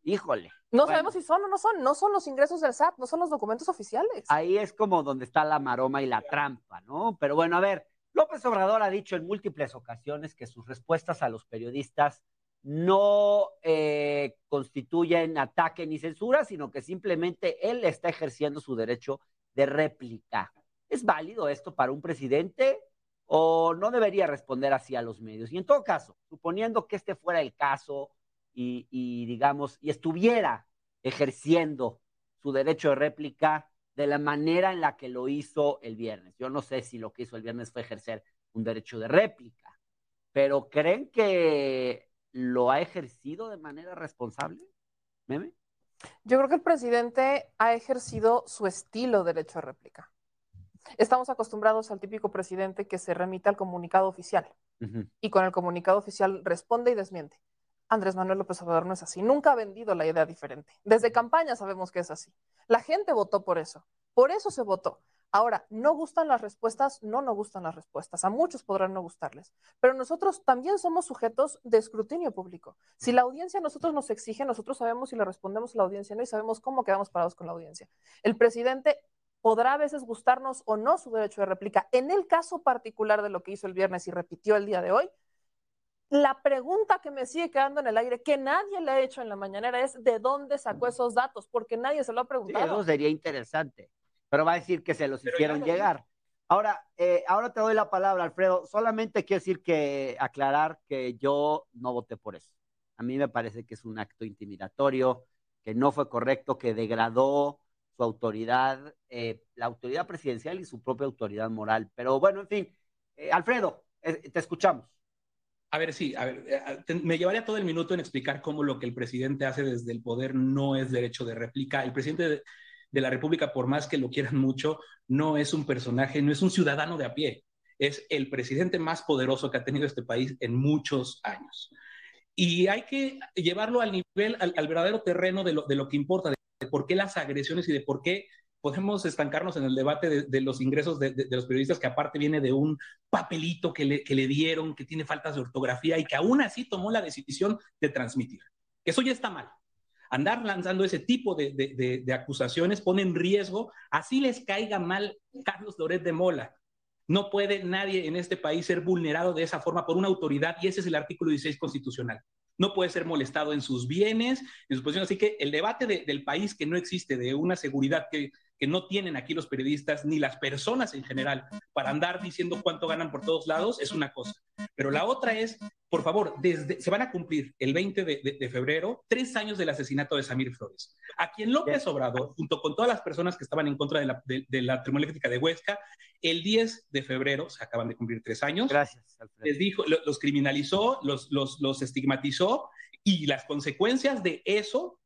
Híjole. No bueno. sabemos si son o no son, no son los ingresos del SAT, no son los documentos oficiales. Ahí es como donde está la maroma y la trampa, ¿no? Pero bueno, a ver, López Obrador ha dicho en múltiples ocasiones que sus respuestas a los periodistas no eh, constituyen ataque ni censura, sino que simplemente él está ejerciendo su derecho de réplica. ¿Es válido esto para un presidente o no debería responder así a los medios? Y en todo caso, suponiendo que este fuera el caso, y, y, digamos, y estuviera ejerciendo su derecho de réplica de la manera en la que lo hizo el viernes. Yo no sé si lo que hizo el viernes fue ejercer un derecho de réplica, pero ¿creen que lo ha ejercido de manera responsable? ¿Meme? Yo creo que el presidente ha ejercido su estilo de derecho de réplica. Estamos acostumbrados al típico presidente que se remite al comunicado oficial uh -huh. y con el comunicado oficial responde y desmiente. Andrés Manuel López Obrador no es así. Nunca ha vendido la idea diferente. Desde campaña sabemos que es así. La gente votó por eso. Por eso se votó. Ahora, ¿no gustan las respuestas? No, no gustan las respuestas. A muchos podrán no gustarles. Pero nosotros también somos sujetos de escrutinio público. Si la audiencia a nosotros nos exige, nosotros sabemos si le respondemos a la audiencia no y sabemos cómo quedamos parados con la audiencia. El presidente podrá a veces gustarnos o no su derecho de réplica. En el caso particular de lo que hizo el viernes y repitió el día de hoy, la pregunta que me sigue quedando en el aire, que nadie le ha hecho en la mañanera, es ¿de dónde sacó esos datos? Porque nadie se lo ha preguntado. Sí, eso sería interesante. Pero va a decir que se los pero hicieron llegar. Ahora, eh, ahora te doy la palabra, Alfredo. Solamente quiero decir que aclarar que yo no voté por eso. A mí me parece que es un acto intimidatorio, que no fue correcto, que degradó su autoridad, eh, la autoridad presidencial y su propia autoridad moral. Pero bueno, en fin, eh, Alfredo, te escuchamos. A ver, sí, a ver, me llevaría todo el minuto en explicar cómo lo que el presidente hace desde el poder no es derecho de réplica. El presidente de la República, por más que lo quieran mucho, no es un personaje, no es un ciudadano de a pie, es el presidente más poderoso que ha tenido este país en muchos años. Y hay que llevarlo al nivel, al, verdadero terreno de lo, de lo, que importa, de por qué las agresiones y de por qué podemos estancarnos en el debate de, los ingresos de, los periodistas, que aparte viene de un papelito que le, que le dieron, que tiene faltas de ortografía y que aún así tomó la decisión de transmitir. Eso ya está mal andar lanzando ese tipo de, acusaciones pone en riesgo, así les caiga mal Carlos Loret de Mola. No puede nadie en este país ser vulnerado de esa forma por una autoridad y ese es el artículo 16 constitucional. No puede ser molestado en sus bienes, en sus posiciones. Así que el debate del país que no existe, de una seguridad que, que no tienen aquí los periodistas ni las personas en general para andar diciendo cuánto ganan por todos lados es una cosa. Pero la otra es, por favor, desde, se van a cumplir el 20 de, febrero tres años del asesinato de Samir Flores, a quien López Obrador, junto con todas las personas que estaban en contra de la, de, la termoeléctrica de Huesca, el 10 de febrero, se acaban de cumplir tres años, Gracias, les dijo, los criminalizó, los, los, los estigmatizó y las consecuencias de eso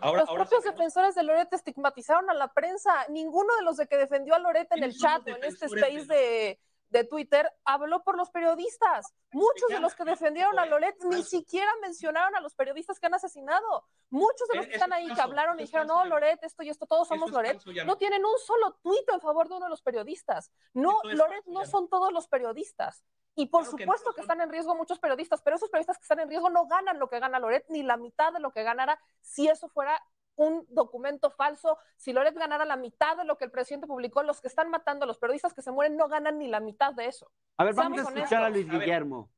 ahora, los propios defensores de Loret estigmatizaron a la prensa. Ninguno de los de que defendió a Loret en el chat o en este space de, de Twitter habló por los periodistas. Muchos de los que defendieron a Loret ni siquiera mencionaron a los periodistas que han asesinado. Muchos de los que están ahí que hablaron y dijeron, no, Loret, esto y esto, todos somos Loret, no tienen un solo tuit en favor de uno de los periodistas. No, Loret no son todos los periodistas. Y por supuesto que, están en riesgo muchos periodistas, pero esos periodistas que están en riesgo no ganan lo que gana Loret, ni la mitad de lo que ganara si eso fuera un documento falso. Si Loret ganara la mitad de lo que el presidente publicó, los que están matando a los periodistas que se mueren no ganan ni la mitad de eso. A ver, vamos a escuchar a Luis Guillermo.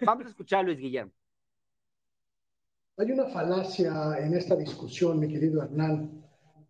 vamos a escuchar a Luis Guillermo. Hay una falacia en esta discusión, mi querido Hernán.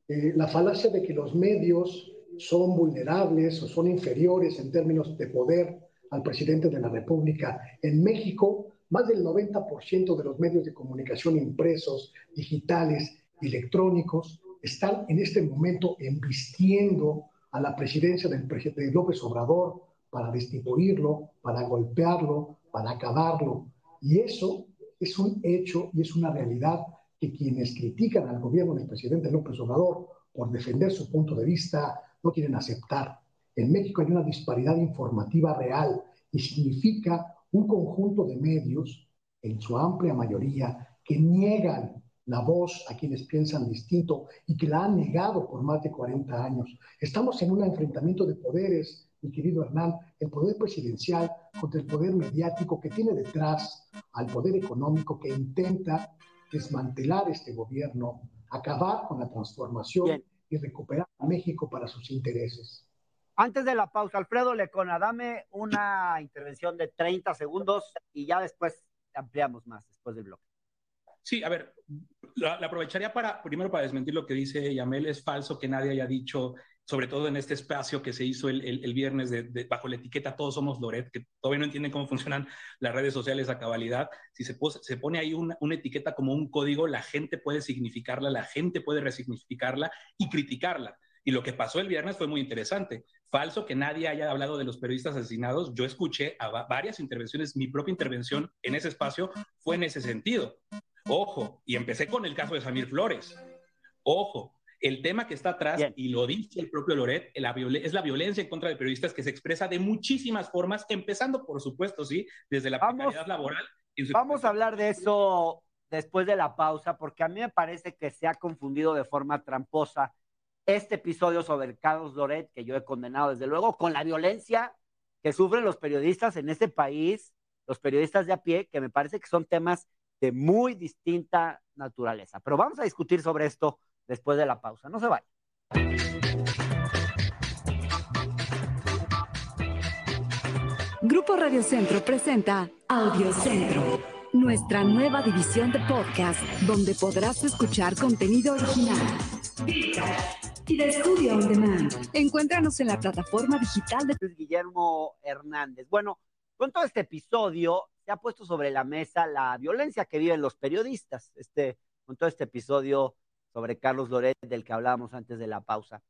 Eh, la falacia de que los medios son vulnerables o son inferiores en términos de poder al presidente de la República. En México, más del 90% de los medios de comunicación impresos, digitales, electrónicos, están en este momento embistiendo a la presidencia del presidente López Obrador para destituirlo, para golpearlo, para acabarlo. Y eso es un hecho y es una realidad que quienes critican al gobierno del presidente López Obrador por defender su punto de vista no quieren aceptar. En México hay una disparidad informativa real y significa un conjunto de medios, en su amplia mayoría, que niegan la voz a quienes piensan distinto y que la han negado por más de 40 años. Estamos en un enfrentamiento de poderes, mi querido Hernán, el poder presidencial contra el poder mediático que tiene detrás al poder económico que intenta desmantelar este gobierno, acabar con la transformación y recuperar a México para sus intereses. Antes de la pausa, Alfredo Lecona, dame una intervención de 30 segundos y ya después ampliamos más después del bloque. Sí, a ver, la, aprovecharía para, primero para desmentir lo que dice Yamel, es falso que nadie haya dicho, sobre todo en este espacio que se hizo el, el, viernes de, bajo la etiqueta Todos somos Loret, que todavía no entienden cómo funcionan las redes sociales a cabalidad. Si se, se pone ahí una, una etiqueta como un código, la gente puede significarla, la gente puede resignificarla y criticarla. Y lo que pasó el viernes fue muy interesante. Falso que nadie haya hablado de los periodistas asesinados. Yo escuché a varias intervenciones, mi propia intervención en ese espacio fue en ese sentido. Ojo, y empecé con el caso de Samir Flores. Ojo, el tema que está atrás, y lo dice el propio Loret, es la violencia en contra de periodistas que se expresa de muchísimas formas, empezando, por supuesto, sí, desde la vamos, precariedad laboral. Vamos a hablar de eso después de la pausa, porque a mí me parece que se ha confundido de forma tramposa este episodio sobre Carlos Loret, que yo he condenado desde luego, con la violencia que sufren los periodistas en este país, los periodistas de a pie, que me parece que son temas de muy distinta naturaleza. Pero vamos a discutir sobre esto después de la pausa. No se vayan. Grupo Radio Centro presenta Audio Centro, nuestra nueva división de podcast, donde podrás escuchar contenido original y de Estudio On Demand. Encuéntranos en la plataforma digital de Guillermo Hernández. Bueno, con todo este episodio se ha puesto sobre la mesa la violencia que viven los periodistas. Este, con todo este episodio sobre Carlos Loret del que hablábamos antes de la pausa.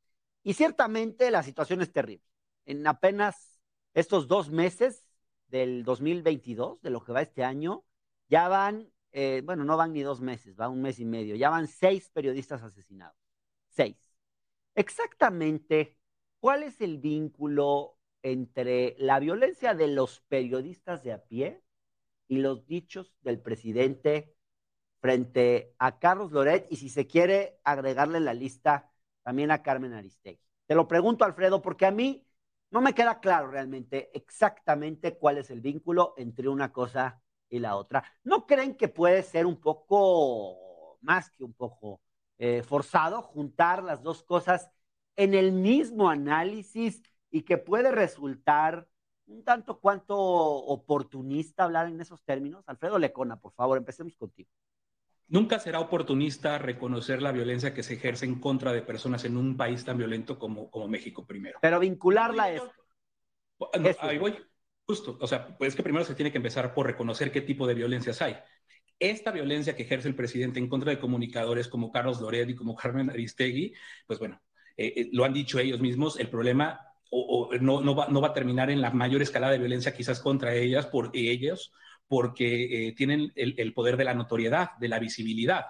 Y ciertamente la situación es terrible. En apenas estos dos meses del 2022, de lo que va este año, ya van, eh, bueno, no van ni dos meses, va un mes y medio, ya van seis periodistas asesinados. Seis. Exactamente, ¿cuál es el vínculo entre la violencia de los periodistas de a pie y los dichos del presidente frente a Carlos Loret y si se quiere agregarle la lista también a Carmen Aristegui? Te lo pregunto, Alfredo, porque a mí no me queda claro realmente exactamente cuál es el vínculo entre una cosa y la otra. ¿No creen que puede ser un poco, más que un poco eh, forzado, juntar las dos cosas en el mismo análisis y que puede resultar un tanto cuanto oportunista hablar en esos términos? Alfredo Lecona, por favor, empecemos contigo. Nunca será oportunista reconocer la violencia que se ejerce en contra de personas en un país tan violento como, como México primero. Pero vincularla a esto. Ahí voy. Justo. O sea, pues es que primero se tiene que empezar por reconocer qué tipo de violencias hay. Esta violencia que ejerce el presidente en contra de comunicadores como Carlos Loret y como Carmen Aristegui, pues bueno, eh, eh, lo han dicho ellos mismos, el problema o, no, no, va, a terminar en la mayor escalada de violencia quizás contra ellas, por ellos, porque eh, tienen el, poder de la notoriedad, de la visibilidad.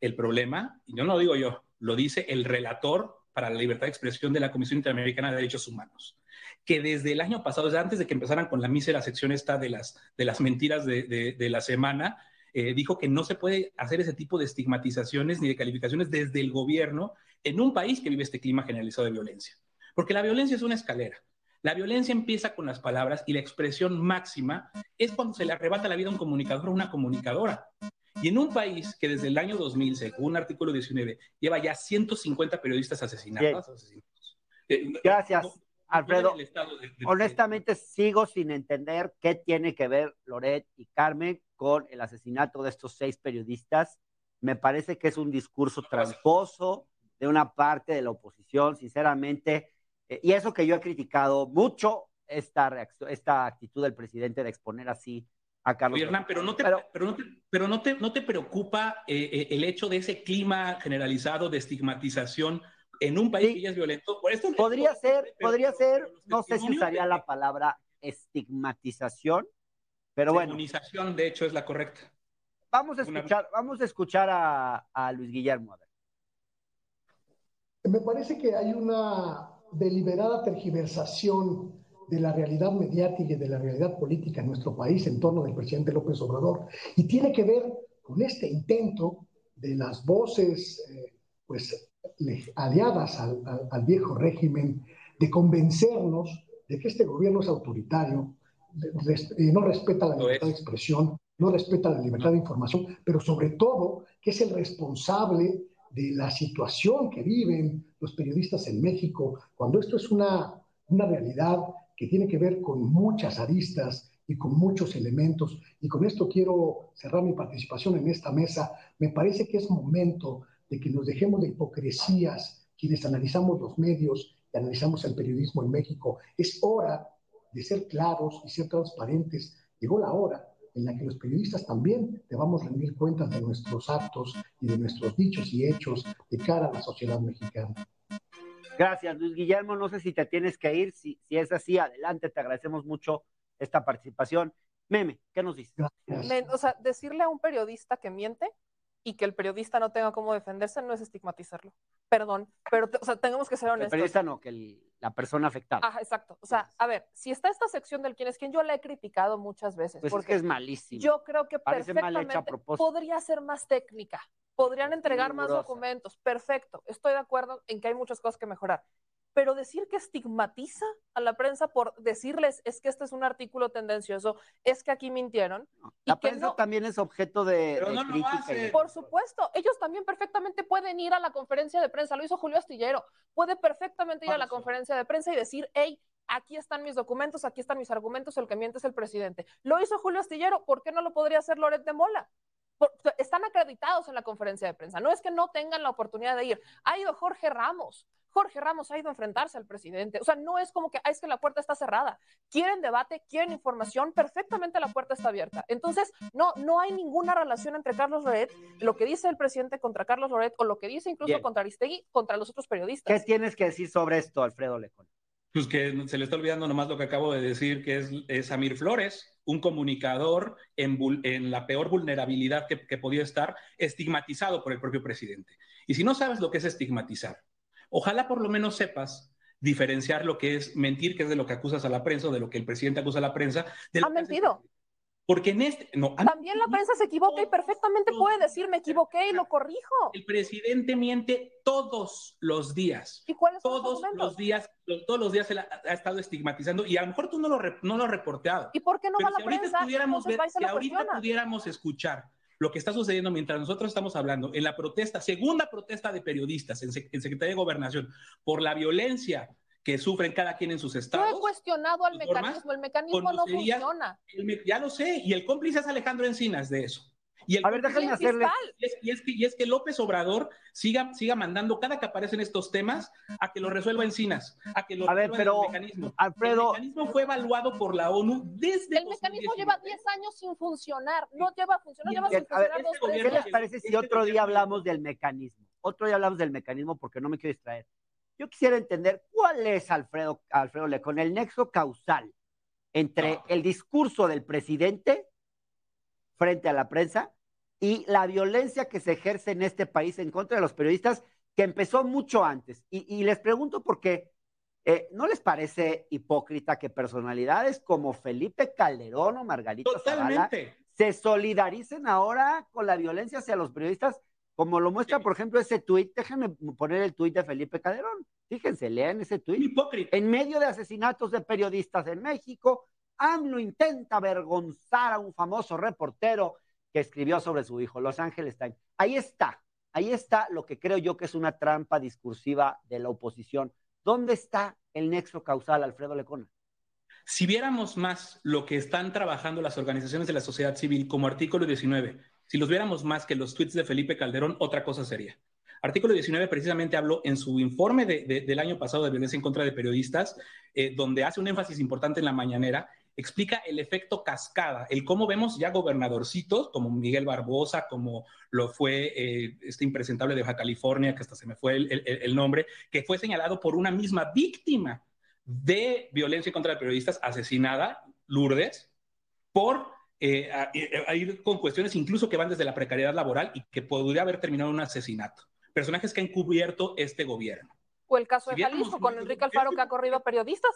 El problema, y yo no lo digo yo, lo dice el relator para la libertad de expresión de la Comisión Interamericana de Derechos Humanos, que desde el año pasado, desde antes de que empezaran con la mísera sección esta de las, de las mentiras de, la semana, eh, dijo que no se puede hacer ese tipo de estigmatizaciones ni de calificaciones desde el gobierno en un país que vive este clima generalizado de violencia. Porque la violencia es una escalera. La violencia empieza con las palabras y la expresión máxima es cuando se le arrebata la vida a un comunicador o una comunicadora. Y en un país que desde el año 2000, según un artículo 19, lleva ya 150 periodistas asesinados. Eh, Gracias, Alfredo. Honestamente, sigo sin entender qué tiene que ver Loret y Carmen con el asesinato de estos seis periodistas. Me parece que es un discurso tramposo de una parte de la oposición. Sinceramente, y eso que yo he criticado mucho, esta, reacción, esta actitud del presidente de exponer así a Carlos. Hernán, pero no te, pero, no te, pero no te, no te preocupa eh, eh, el hecho de ese clima generalizado de estigmatización en un país que ya es violento. Por esto podría ser, podría ser, no sé si usaría la palabra estigmatización, pero bueno. de hecho, es la correcta. Vamos a escuchar, vamos a, escuchar a, a Luis Guillermo. A ver. Me parece que hay una deliberada tergiversación de la realidad mediática y de la realidad política en nuestro país en torno del presidente López Obrador. Y tiene que ver con este intento de las voces eh, pues, aliadas al, al, viejo régimen de convencernos de que este gobierno es autoritario, no respeta la libertad de expresión, no respeta la libertad de información, pero sobre todo que es el responsable de la situación que viven los periodistas en México, cuando esto es una, una realidad que tiene que ver con muchas aristas y con muchos elementos. Y con esto quiero cerrar mi participación en esta mesa. Me parece que es momento de que nos dejemos de hipocresías quienes analizamos los medios y analizamos el periodismo en México. Es hora de ser claros y ser transparentes. Llegó la hora en la que los periodistas también debamos rendir cuentas de nuestros actos y de nuestros dichos y hechos de cara a la sociedad mexicana. Gracias, Luis Guillermo. No sé si te tienes que ir. Si, si es así, adelante. Te agradecemos mucho esta participación. Meme, ¿qué nos dices? O sea, decirle a un periodista que miente y que el periodista no tenga cómo defenderse no es estigmatizarlo. Perdón, pero o sea, tenemos que ser honestos. El periodista no, que la persona afectada. Ajá, exacto. O sea, a ver, si está esta sección del quién es quién, yo la he criticado muchas veces. Pues porque es, malísimo. Yo creo que perfectamente podría ser más técnica. Podrían entregar más documentos. Perfecto. Estoy de acuerdo en que hay muchas cosas que mejorar pero decir que estigmatiza a la prensa por decirles es que este es un artículo tendencioso, es que aquí mintieron. la prensa también es objeto de, crítica. Por supuesto, ellos también perfectamente pueden ir a la conferencia de prensa, lo hizo Julio Astillero, puede perfectamente ir a la conferencia de prensa y decir, hey, aquí están mis documentos, aquí están mis argumentos, el que miente es el presidente. Lo hizo Julio Astillero, ¿por qué no lo podría hacer Loret de Mola? están acreditados en la conferencia de prensa. No es que no tengan la oportunidad de ir. Ha ido Jorge Ramos. Jorge Ramos ha ido a enfrentarse al presidente. O sea, no es como que es que la puerta está cerrada. Quieren debate, quieren información, perfectamente la puerta está abierta. Entonces, no, no hay ninguna relación entre Carlos Loret, lo que dice el presidente contra Carlos Loret o lo que dice incluso contra Aristegui, contra los otros periodistas. ¿Qué tienes que decir sobre esto, Alfredo Lecón? Pues que se le está olvidando nomás lo que acabo de decir, que es, es Amir Flores, un comunicador en, en la peor vulnerabilidad que, que podía estar, estigmatizado por el propio presidente. Y si no sabes lo que es estigmatizar, ojalá por lo menos sepas diferenciar lo que es mentir, que es de lo que acusas a la prensa o de lo que el presidente acusa a la prensa. ha mentido. Porque en este. No, También la prensa se equivoca y perfectamente puede decir me equivoqué y lo corrijo. El presidente miente todos los días. ¿Y cuáles son Todos los días, todos los días él ha, estado estigmatizando y a lo mejor tú no lo, no lo has reporteado. ¿Y por qué no va la si ahorita prensa? Pudiéramos ver, si ahorita pudiéramos escuchar lo que está sucediendo mientras nosotros estamos hablando en la protesta, segunda protesta de periodistas en, en Secretaría de Gobernación por la violencia que sufren cada quien en sus estados. Yo he cuestionado al mecanismo, el mecanismo no funciona. ya lo sé, y el cómplice es Alejandro Encinas de eso. Y el a ver, déjame hacerle. Y es, que, y es, que, López Obrador siga, siga mandando cada que aparecen estos temas a que lo resuelva Encinas, a que lo a ver, pero, el mecanismo. Alfredo. El mecanismo fue evaluado por la ONU desde. El mecanismo lleva 10 años sin funcionar, no lleva funcionar, lleva sin funcionar ver, dos, ¿Qué les parece si otro día hablamos del mecanismo? Otro día hablamos del mecanismo porque no me quiero distraer. Yo quisiera entender cuál es, Alfredo, Alfredo Lecón, el nexo causal entre el discurso del presidente frente a la prensa y la violencia que se ejerce en este país en contra de los periodistas, que empezó mucho antes. Y, les pregunto por qué, eh, ¿no les parece hipócrita que personalidades como Felipe Calderón o Margarita Zavala se solidaricen ahora con la violencia hacia los periodistas como lo muestra, por ejemplo, ese tuit, déjenme poner el tuit de Felipe Calderón. Fíjense, lean ese tuit. En medio de asesinatos de periodistas en México, AMLO intenta avergonzar a un famoso reportero que escribió sobre su hijo, Los Ángeles Times. Ahí está, ahí está lo que creo yo que es una trampa discursiva de la oposición. ¿Dónde está el nexo causal, Alfredo Lecona? Si viéramos más lo que están trabajando las organizaciones de la sociedad civil como artículo 19, si los viéramos más que los tweets de Felipe Calderón, otra cosa sería. Artículo 19 precisamente habló en su informe del año pasado de violencia en contra de periodistas, eh, donde hace un énfasis importante en la mañanera, explica el efecto cascada, el cómo vemos ya gobernadorcitos como Miguel Barbosa, como lo fue eh, este impresentable de Baja California, que hasta se me fue el, nombre, que fue señalado por una misma víctima de violencia contra periodistas asesinada, Lourdes, por eh, a, ir con cuestiones incluso que van desde la precariedad laboral y que podría haber terminado un asesinato. Personajes que han cubierto este gobierno. O el caso de Jalisco con Enrique Alfaro que ha corrido a periodistas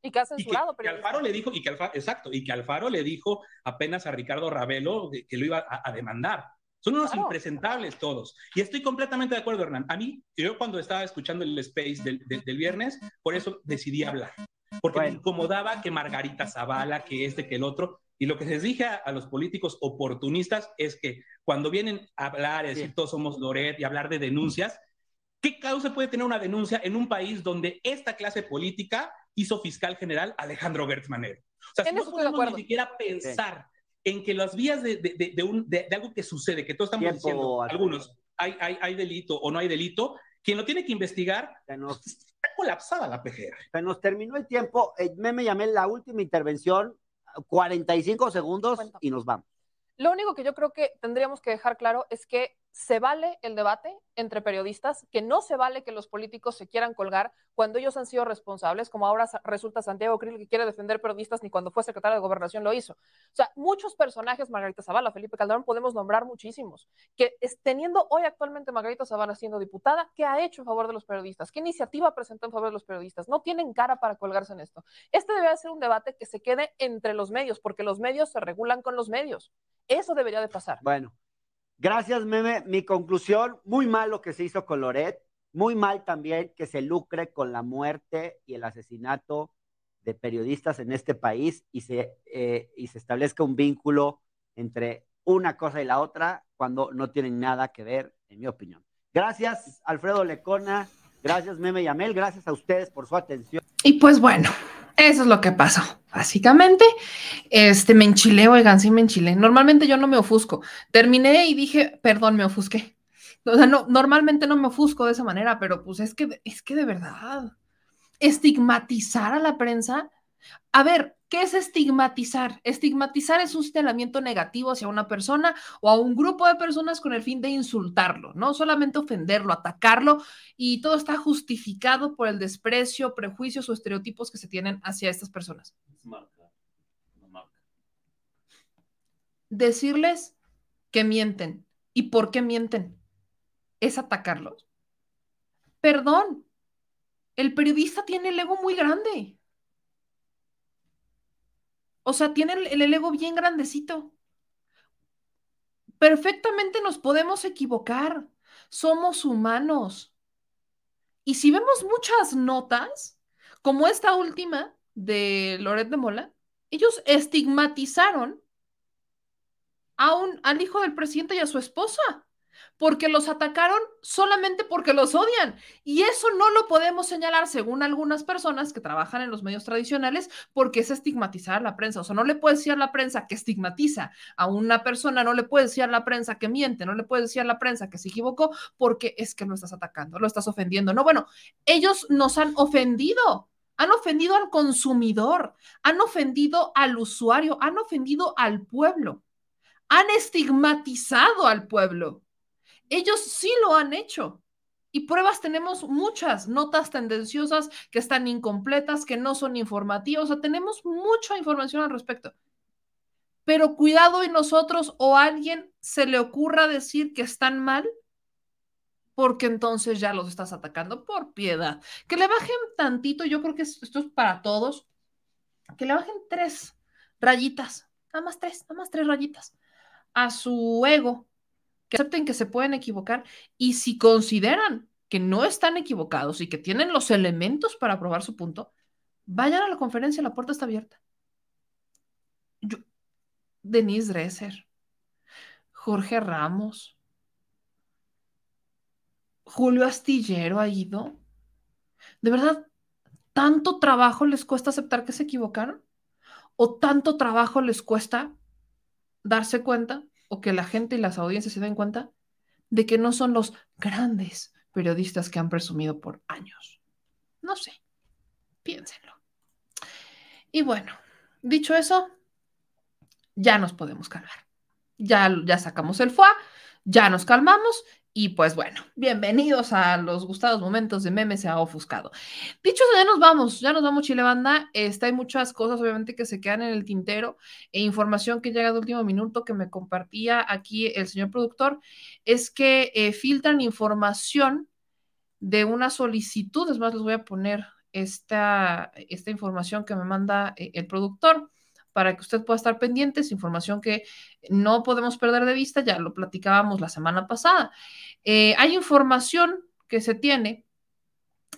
y que ha censurado y que, Alfaro le dijo, y que exacto, y que Alfaro le dijo apenas a Ricardo Ravelo que, lo iba a, demandar. Son unos impresentables todos. Y estoy completamente de acuerdo, Hernán. A mí, yo cuando estaba escuchando el space del, del, viernes, por eso decidí hablar. Porque me incomodaba que Margarita Zavala, que este, que el otro, y lo que les dije a, los políticos oportunistas es que cuando vienen a hablar y decir todos somos Loret y hablar de denuncias, ¿qué causa puede tener una denuncia en un país donde esta clase política hizo fiscal general Alejandro Gertz Manero? O sea, si no podemos ni siquiera pensar en que las vías de, de, de, un, de, algo que sucede, que todos estamos diciendo, algunos, hay, hay, hay, delito o no hay delito, quien lo tiene que investigar, nos, está colapsada la PGR. Se nos terminó el tiempo. Eh, me, me llamé la última intervención 45 segundos y nos vamos. Lo único que yo creo que tendríamos que dejar claro es que se vale el debate entre periodistas, que no se vale que los políticos se quieran colgar cuando ellos han sido responsables, como ahora resulta Santiago Krill que quiere defender periodistas, ni cuando fue secretario de Gobernación lo hizo. O sea, muchos personajes, Margarita Zavala, Felipe Calderón, podemos nombrar muchísimos, que teniendo hoy actualmente Margarita Zavala siendo diputada, ¿qué ha hecho en favor de los periodistas? ¿Qué iniciativa presentó en favor de los periodistas? No tienen cara para colgarse en esto. Este debería ser un debate que se quede entre los medios, porque los medios se regulan con los medios. Eso debería de pasar. Bueno, gracias, Meme. Mi conclusión, muy mal lo que se hizo con Loret, muy mal también que se lucre con la muerte y el asesinato de periodistas en este país y se, eh, y se establezca un vínculo entre una cosa y la otra cuando no tienen nada que ver, en mi opinión. Gracias, Alfredo Lecona. Gracias, Meme Yamel. Gracias a ustedes por su atención. Y pues bueno, eso es lo que pasó, básicamente. Este, me enchilé, oigan, sí me enchilé. Normalmente yo no me ofusco. Terminé y dije, perdón, me ofusqué. O sea, no, normalmente no me ofusco de esa manera, pero pues es que, es que de verdad, estigmatizar a la prensa. A ver, ¿qué es estigmatizar? Estigmatizar es un señalamiento negativo hacia una persona o a un grupo de personas con el fin de insultarlo, no solamente ofenderlo, atacarlo, y todo está justificado por el desprecio, prejuicios o estereotipos que se tienen hacia estas personas. Decirles que mienten. ¿Y por qué mienten? es atacarlos. Perdón, el periodista tiene el ego muy grande. O sea, tiene el, ego bien grandecito. Perfectamente nos podemos equivocar. Somos humanos. Y si vemos muchas notas, como esta última de Loret de Mola, ellos estigmatizaron a un, al hijo del presidente y a su esposa porque los atacaron solamente porque los odian. Y eso no lo podemos señalar, según algunas personas que trabajan en los medios tradicionales, porque es estigmatizar a la prensa. O sea, no le puedes decir a la prensa que estigmatiza a una persona, no le puedes decir a la prensa que miente, no le puedes decir a la prensa que se equivocó, porque es que lo estás atacando, lo estás ofendiendo. No, bueno, ellos nos han ofendido. Han ofendido al consumidor, han ofendido al usuario, han ofendido al pueblo, han estigmatizado al pueblo. Ellos sí lo han hecho. Y pruebas tenemos muchas, notas tendenciosas que están incompletas, que no son informativas, o sea, tenemos mucha información al respecto. Pero cuidado y nosotros o alguien se le ocurra decir que están mal, porque entonces ya los estás atacando por piedad. Que le bajen tantito, yo creo que esto es para todos, que le bajen tres rayitas, nada más tres, nada más tres rayitas a su ego, que acepten que se pueden equivocar y si consideran que no están equivocados y que tienen los elementos para probar su punto, vayan a la conferencia, la puerta está abierta. Yo, Denise Dresser, Jorge Ramos, Julio Astillero ha ido. ¿De verdad tanto trabajo les cuesta aceptar que se equivocaron? ¿O tanto trabajo les cuesta darse cuenta o que la gente y las audiencias se den cuenta de que no son los grandes periodistas que han presumido por años. No sé, piénsenlo. Y bueno, dicho eso, ya nos podemos calmar. Ya, ya sacamos el foie, ya nos calmamos y pues bueno, bienvenidos a los gustados momentos de Meme se ha ofuscado. Dicho ya nos vamos, ya nos vamos Chile Banda. Este, hay muchas cosas obviamente que se quedan en el tintero e información que llega de último minuto que me compartía aquí el señor productor, es que eh, filtran información de una solicitud, es más, les voy a poner esta, esta información que me manda eh, el productor para que usted pueda estar pendiente, es información que no podemos perder de vista, ya lo platicábamos la semana pasada. Eh, hay información que se tiene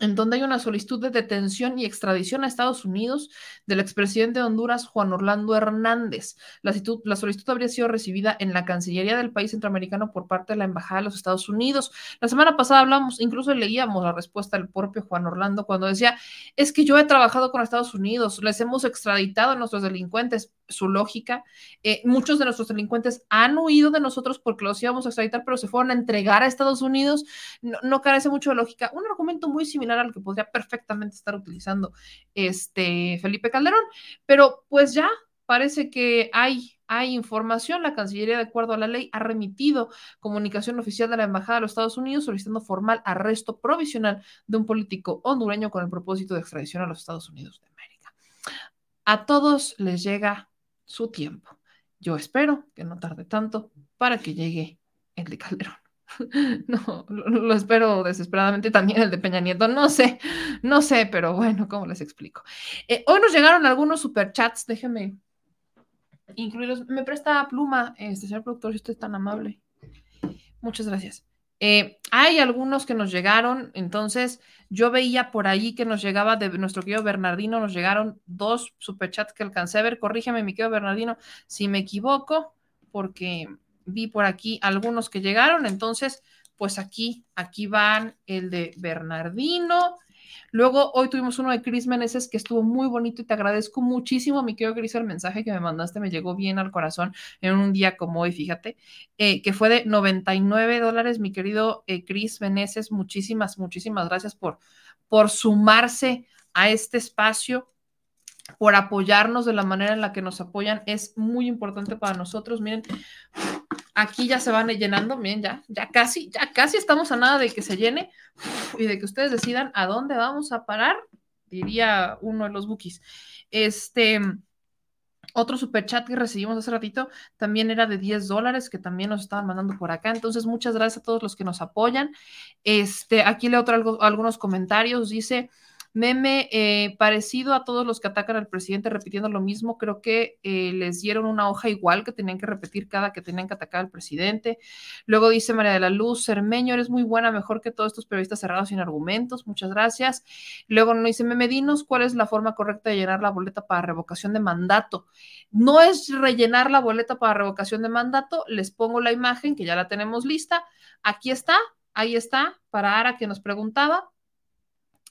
en donde hay una solicitud de detención y extradición a Estados Unidos del expresidente de Honduras, Juan Orlando Hernández. La, solicitud habría sido recibida en la Cancillería del país centroamericano por parte de la Embajada de los Estados Unidos. La semana pasada hablamos, incluso leíamos la respuesta del propio Juan Orlando cuando decía, es que yo he trabajado con Estados Unidos, les hemos extraditado a nuestros delincuentes, su lógica. Eh, muchos de nuestros delincuentes han huido de nosotros porque los íbamos a extraditar, pero se fueron a entregar a Estados Unidos. No, carece mucho de lógica. Un argumento muy similar al que podría perfectamente estar utilizando este Felipe Calderón, pero pues ya parece que hay hay información. La Cancillería, de acuerdo a la ley, ha remitido comunicación oficial de la Embajada de los Estados Unidos solicitando formal arresto provisional de un político hondureño con el propósito de extradición a los Estados Unidos de América. A todos les llega su tiempo. Yo espero que no tarde tanto para que llegue el de Calderón. No, lo, espero desesperadamente también el de Peña Nieto. No sé, no sé, pero bueno, ¿cómo les explico? Eh, hoy nos llegaron algunos superchats, déjenme incluirlos. Me presta pluma, este señor productor, si usted es tan amable. Muchas gracias. Eh, hay algunos que nos llegaron, entonces yo veía por ahí que nos llegaba de nuestro querido Bernardino, nos llegaron dos superchats que alcancé a ver. Corrígeme, mi querido Bernardino, si me equivoco, porque vi por aquí algunos que llegaron. Entonces, pues aquí, aquí van el de Bernardino. Luego, hoy tuvimos uno de Cris Meneses que estuvo muy bonito y te agradezco muchísimo, mi querido Cris, el mensaje que me mandaste me llegó bien al corazón en un día como hoy, fíjate, eh, que fue de 99 dólares, mi querido eh, Cris Meneses. Muchísimas, muchísimas gracias por, por sumarse a este espacio por apoyarnos de la manera en la que nos apoyan. Es muy importante para nosotros. Miren, aquí ya se van llenando. Miren, ya, ya casi, ya casi estamos a nada de que se llene y de que ustedes decidan a dónde vamos a parar, diría uno de los bookies. Este. Otro super chat que recibimos hace ratito también era de 10 dólares que también nos estaban mandando por acá. Entonces, muchas gracias a todos los que nos apoyan. Este, aquí leo otro, algunos comentarios. Dice, Meme, eh, parecido a todos los que atacan al presidente repitiendo lo mismo, creo que eh, les dieron una hoja igual que tenían que repetir cada que tenían que atacar al presidente. Luego dice María de la Luz, Cermeño, eres muy buena, mejor que todos estos periodistas cerrados sin argumentos, muchas gracias. Luego nos dice Meme, dinos cuál es la forma correcta de llenar la boleta para revocación de mandato. No es rellenar la boleta para revocación de mandato, les pongo la imagen que ya la tenemos lista. Aquí está, ahí está, para Ara que nos preguntaba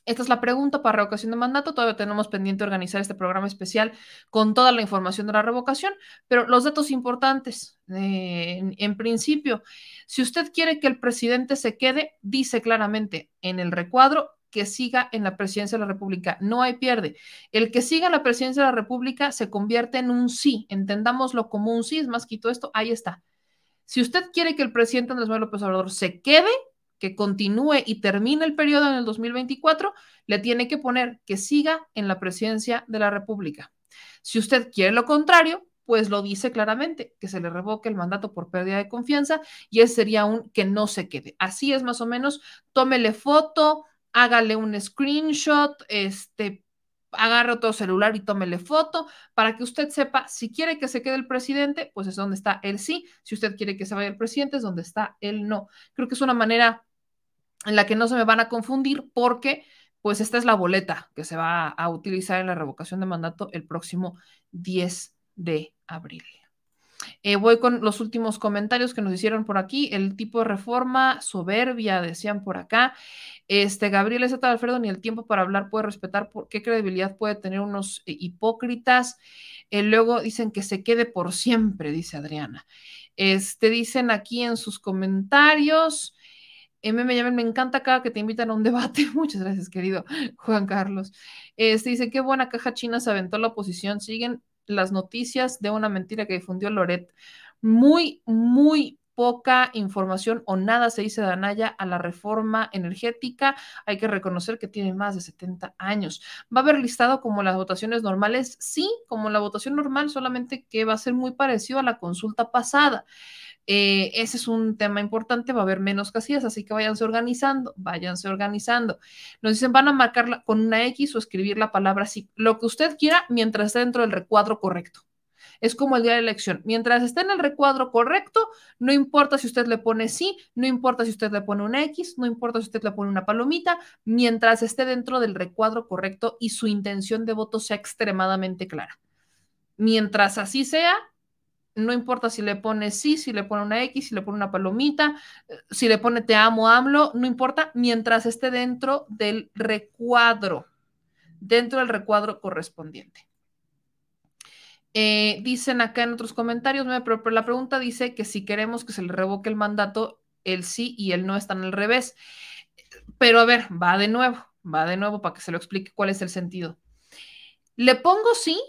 esta es la pregunta para revocación de mandato. Todavía tenemos pendiente organizar este programa especial con toda la información de la revocación, pero los datos importantes. Eh, en, principio, si usted quiere que el presidente se quede, dice claramente en el recuadro que siga en la presidencia de la República. No hay pierde. El que siga en la presidencia de la República se convierte en un sí. Entendámoslo como un sí, es más quito esto, ahí está. Si usted quiere que el presidente Andrés Manuel López Obrador se quede, que continúe y termine el periodo en el 2024, le tiene que poner que siga en la presidencia de la República. Si usted quiere lo contrario, pues lo dice claramente, que se le revoque el mandato por pérdida de confianza y ese sería un que no se quede. Así es más o menos, tómele foto, hágale un screenshot, este, agarre otro celular y tómele foto para que usted sepa si quiere que se quede el presidente, pues es donde está el sí. Si usted quiere que se vaya el presidente, es donde está el no. Creo que es una manera en la que no se me van a confundir porque pues esta es la boleta que se va a utilizar en la revocación de mandato el próximo 10 de abril. Eh, voy con los últimos comentarios que nos hicieron por aquí. El tipo de reforma soberbia, decían por acá. Este, Gabriel Z. Alfredo, ni el tiempo para hablar puede respetar por qué credibilidad puede tener unos eh, hipócritas. Eh, luego dicen que se quede por siempre, dice Adriana. Este, dicen aquí en sus comentarios. M me llaman, me encanta cada que te invitan a un debate. Muchas gracias, querido Juan Carlos. Este dice, qué buena caja china se aventó la oposición. Siguen las noticias de una mentira que difundió Loret. Muy, muy poca información o nada se dice de Anaya a la reforma energética. Hay que reconocer que tiene más de 70 años. ¿Va a haber listado como las votaciones normales? Sí, como la votación normal, solamente que va a ser muy parecido a la consulta pasada. Eh, ese es un tema importante, va a haber menos casillas, así que váyanse organizando, váyanse organizando. Nos dicen, van a marcarla con una X o escribir la palabra sí, lo que usted quiera mientras esté dentro del recuadro correcto. Es como el día de elección. Mientras esté en el recuadro correcto, no importa si usted le pone sí, no importa si usted le pone una X, no importa si usted le pone una palomita, mientras esté dentro del recuadro correcto y su intención de voto sea extremadamente clara. Mientras así sea, no importa si le pone sí, si le pone una X, si le pone una palomita, eh, si le pone te amo, AMLO, no importa, mientras esté dentro del recuadro, dentro del recuadro correspondiente. Eh, dicen acá en otros comentarios, pero, la pregunta dice que si queremos que se le revoque el mandato, el sí y el no están al revés. Pero a ver, va de nuevo, va de nuevo para que se lo explique cuál es el sentido. Le pongo sí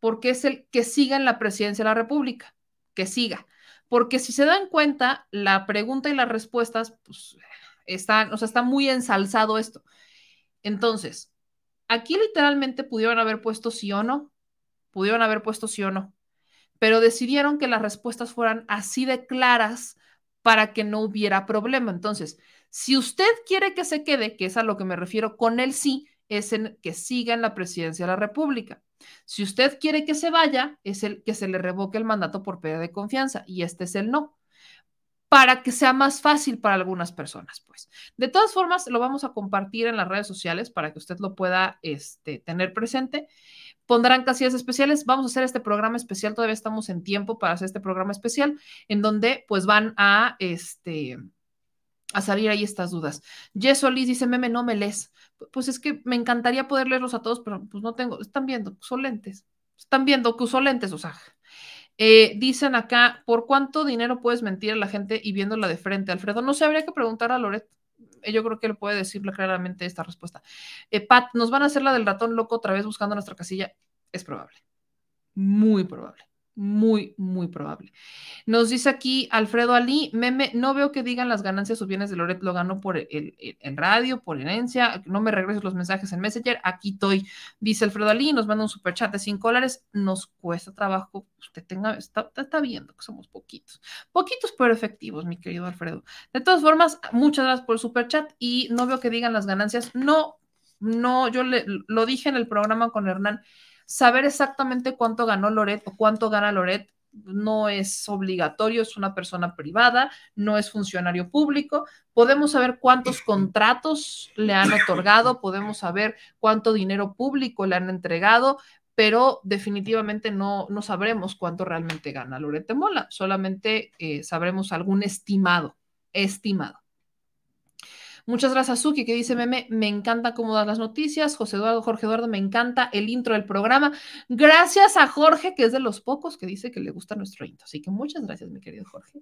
porque es el que siga en la presidencia de la República que siga. Porque si se dan cuenta, la pregunta y las respuestas, pues, están, o sea, está muy ensalzado esto. Entonces, aquí literalmente pudieron haber puesto sí o no, pudieron haber puesto sí o no, pero decidieron que las respuestas fueran así de claras para que no hubiera problema. Entonces, si usted quiere que se quede, que es a lo que me refiero con el sí, es en que siga en la presidencia de la República. Si usted quiere que se vaya, es el que se le revoque el mandato por pérdida de confianza y este es el no para que sea más fácil para algunas personas, pues. De todas formas, lo vamos a compartir en las redes sociales para que usted lo pueda este, tener presente. Pondrán casillas especiales. Vamos a hacer este programa especial. Todavía estamos en tiempo para hacer este programa especial, en donde pues van a, este, a salir ahí estas dudas. Jess Solís dice, meme, no me lees. Pues es que me encantaría poder leerlos a todos, pero pues no tengo, están viendo, son lentes. Están viendo que uso lentes, o sea. Eh, dicen acá, ¿por cuánto dinero puedes mentir a la gente y viéndola de frente, Alfredo? No sé, habría que preguntar a Loret. Eh, yo creo que le puede decirle claramente esta respuesta. Eh, Pat, ¿nos van a hacer la del ratón loco otra vez buscando nuestra casilla? Es probable. Muy probable muy, muy probable. Nos dice aquí Alfredo Ali, meme, no veo que digan las ganancias o bienes de Loret, lo ganó por el, radio, por herencia, no me regreses los mensajes en Messenger, aquí estoy, dice Alfredo Ali, nos manda un super chat de 5 dólares, nos cuesta trabajo, usted tenga, está, está viendo que somos poquitos, poquitos pero efectivos, mi querido Alfredo. De todas formas, muchas gracias por el super chat y no veo que digan las ganancias, no, no, yo le, lo dije en el programa con Hernán, Saber exactamente cuánto ganó Loret o cuánto gana Loret no es obligatorio, es una persona privada, no es funcionario público. Podemos saber cuántos contratos le han otorgado, podemos saber cuánto dinero público le han entregado, pero definitivamente no, no sabremos cuánto realmente gana Loret Mola, solamente eh, sabremos algún estimado, estimado. Muchas gracias, Suki, que dice meme, me encanta cómo das las noticias. José Eduardo, Jorge Eduardo, me encanta el intro del programa. Gracias a Jorge, que es de los pocos que dice que le gusta nuestro intro. Así que muchas gracias, mi querido Jorge.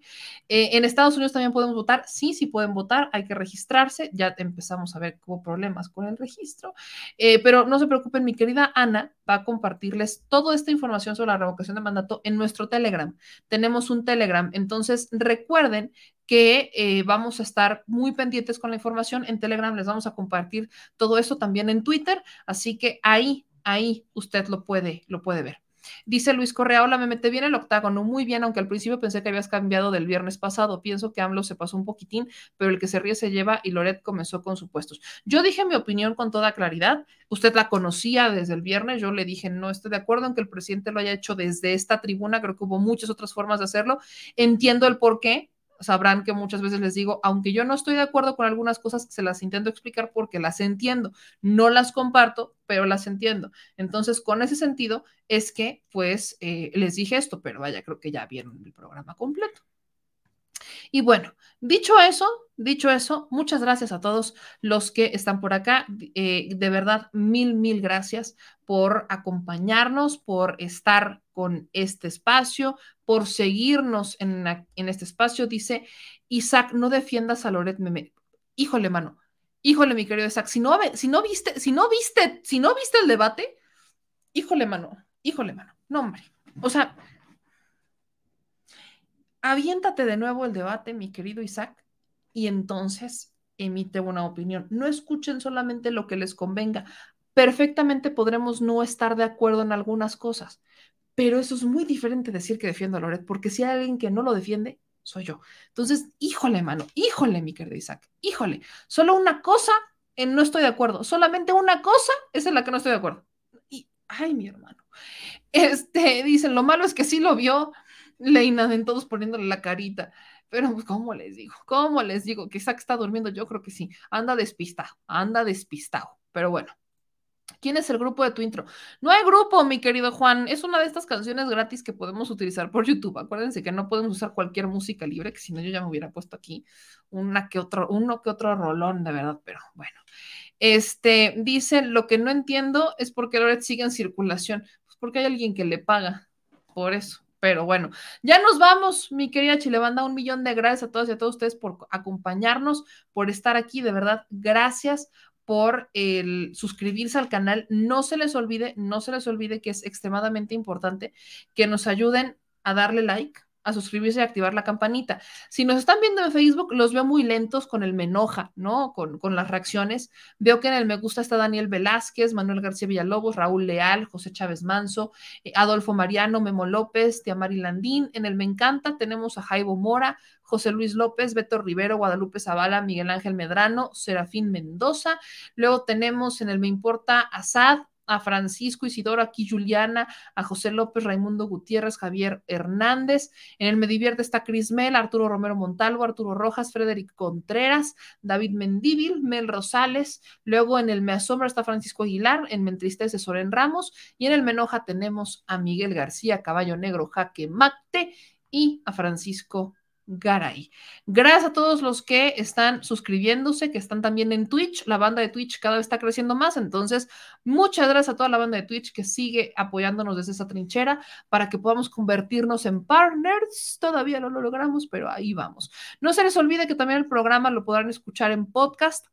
Eh, en Estados Unidos también podemos votar. Sí, sí pueden votar, hay que registrarse. Ya empezamos a ver que hubo problemas con el registro. Eh, pero no se preocupen, mi querida Ana va a compartirles toda esta información sobre la revocación de mandato en nuestro Telegram. Tenemos un Telegram, entonces recuerden que eh, vamos a estar muy pendientes con la información. En Telegram les vamos a compartir todo eso también en Twitter, así que ahí, ahí usted lo puede, lo puede ver. Dice Luis Correa, hola, me metí bien el octágono, muy bien, aunque al principio pensé que habías cambiado del viernes pasado. Pienso que AMLO se pasó un poquitín, pero el que se ríe se lleva y Loret comenzó con supuestos. Yo dije mi opinión con toda claridad, usted la conocía desde el viernes, yo le dije, no estoy de acuerdo en que el presidente lo haya hecho desde esta tribuna, creo que hubo muchas otras formas de hacerlo, entiendo el por qué, sabrán que muchas veces les digo, aunque yo no estoy de acuerdo con algunas cosas, se las intento explicar porque las entiendo. No las comparto, pero las entiendo. Entonces, con ese sentido, es que, pues, eh, les dije esto, pero vaya, creo que ya vieron el programa completo. Y bueno, dicho eso, dicho eso, muchas gracias a todos los que están por acá. Eh, de verdad, mil, mil gracias por acompañarnos, por estar con este espacio, por seguirnos en, en este espacio. Dice Isaac, no defiendas a Loret Meme. Híjole, mano. Híjole, mi querido Isaac, si no, si no viste, si no viste, si no viste el debate, híjole, mano, híjole, mano. No, hombre. O sea, aviéntate de nuevo el debate, mi querido Isaac, y entonces emite una opinión. No escuchen solamente lo que les convenga. Perfectamente podremos no estar de acuerdo en algunas cosas, pero eso es muy diferente decir que defiendo a Loret, porque si hay alguien que no lo defiende, soy yo. Entonces, híjole, mano, híjole, mi querido Isaac, híjole. Solo una cosa en no estoy de acuerdo, solamente una cosa es en la que no estoy de acuerdo. Y, ay, mi hermano. Este, dicen, lo malo es que sí lo vio, Leina, en todos poniéndole la carita. Pero, pues, ¿cómo les digo? ¿Cómo les digo? Que Isaac está durmiendo, yo creo que sí. Anda despistado, anda despistado. Pero bueno. ¿Quién es el grupo de tu intro? No hay grupo, mi querido Juan. Es una de estas canciones gratis que podemos utilizar por YouTube. Acuérdense que no podemos usar cualquier música libre, que si no yo ya me hubiera puesto aquí una que otro, uno que otro rolón, de verdad, pero bueno. Este, dice, lo que no entiendo es por qué Loret sigue en circulación. Pues porque hay alguien que le paga. Por eso. Pero bueno, ya nos vamos, mi querida Chilebanda. Un millón de gracias a todos y a todos ustedes por acompañarnos, por estar aquí. De verdad, gracias por el suscribirse al canal. No se les olvide, no se les olvide que es extremadamente importante que nos ayuden a darle like, a suscribirse y activar la campanita. Si nos están viendo en Facebook, los veo muy lentos con el me enoja, ¿no? Con, con, las reacciones. Veo que en el me gusta está Daniel Velázquez, Manuel García Villalobos, Raúl Leal, José Chávez Manso, eh, Adolfo Mariano, Memo López, Tiamari Landín. En el me encanta tenemos a Jaibo Mora, José Luis López, Beto Rivero, Guadalupe Zavala, Miguel Ángel Medrano, Serafín Mendoza. Luego tenemos en el me importa a Sad, a Francisco Isidoro, aquí Juliana, a José López, Raimundo Gutiérrez, Javier Hernández. En el Me Divierte está Crismel, Arturo Romero Montalvo, Arturo Rojas, Frederic Contreras, David Mendíbil, Mel Rosales. Luego en el Me Asombra está Francisco Aguilar, en Me Entristece Soren Ramos. Y en el Me Enoja tenemos a Miguel García, Caballo Negro, Jaque Macte y a Francisco Garay. Gracias a todos los que están suscribiéndose, que están también en Twitch. La banda de Twitch cada vez está creciendo más, entonces muchas gracias a toda la banda de Twitch que sigue apoyándonos desde esa trinchera para que podamos convertirnos en partners. Todavía no lo logramos, pero ahí vamos. No se les olvide que también el programa lo podrán escuchar en podcast.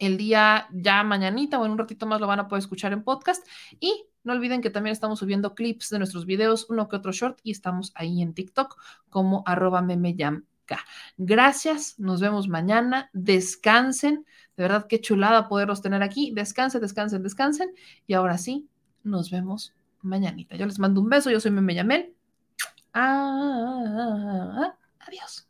El día ya mañanita o en un ratito más lo van a poder escuchar en podcast y no olviden que también estamos subiendo clips de nuestros videos, uno que otro short, y estamos ahí en TikTok como arroba memeyamka. Gracias, nos vemos mañana, descansen, de verdad qué chulada poderlos tener aquí, descansen, descansen, descansen, y ahora sí, nos vemos mañanita. Yo les mando un beso, yo soy Meme Yamel. Ah, adiós.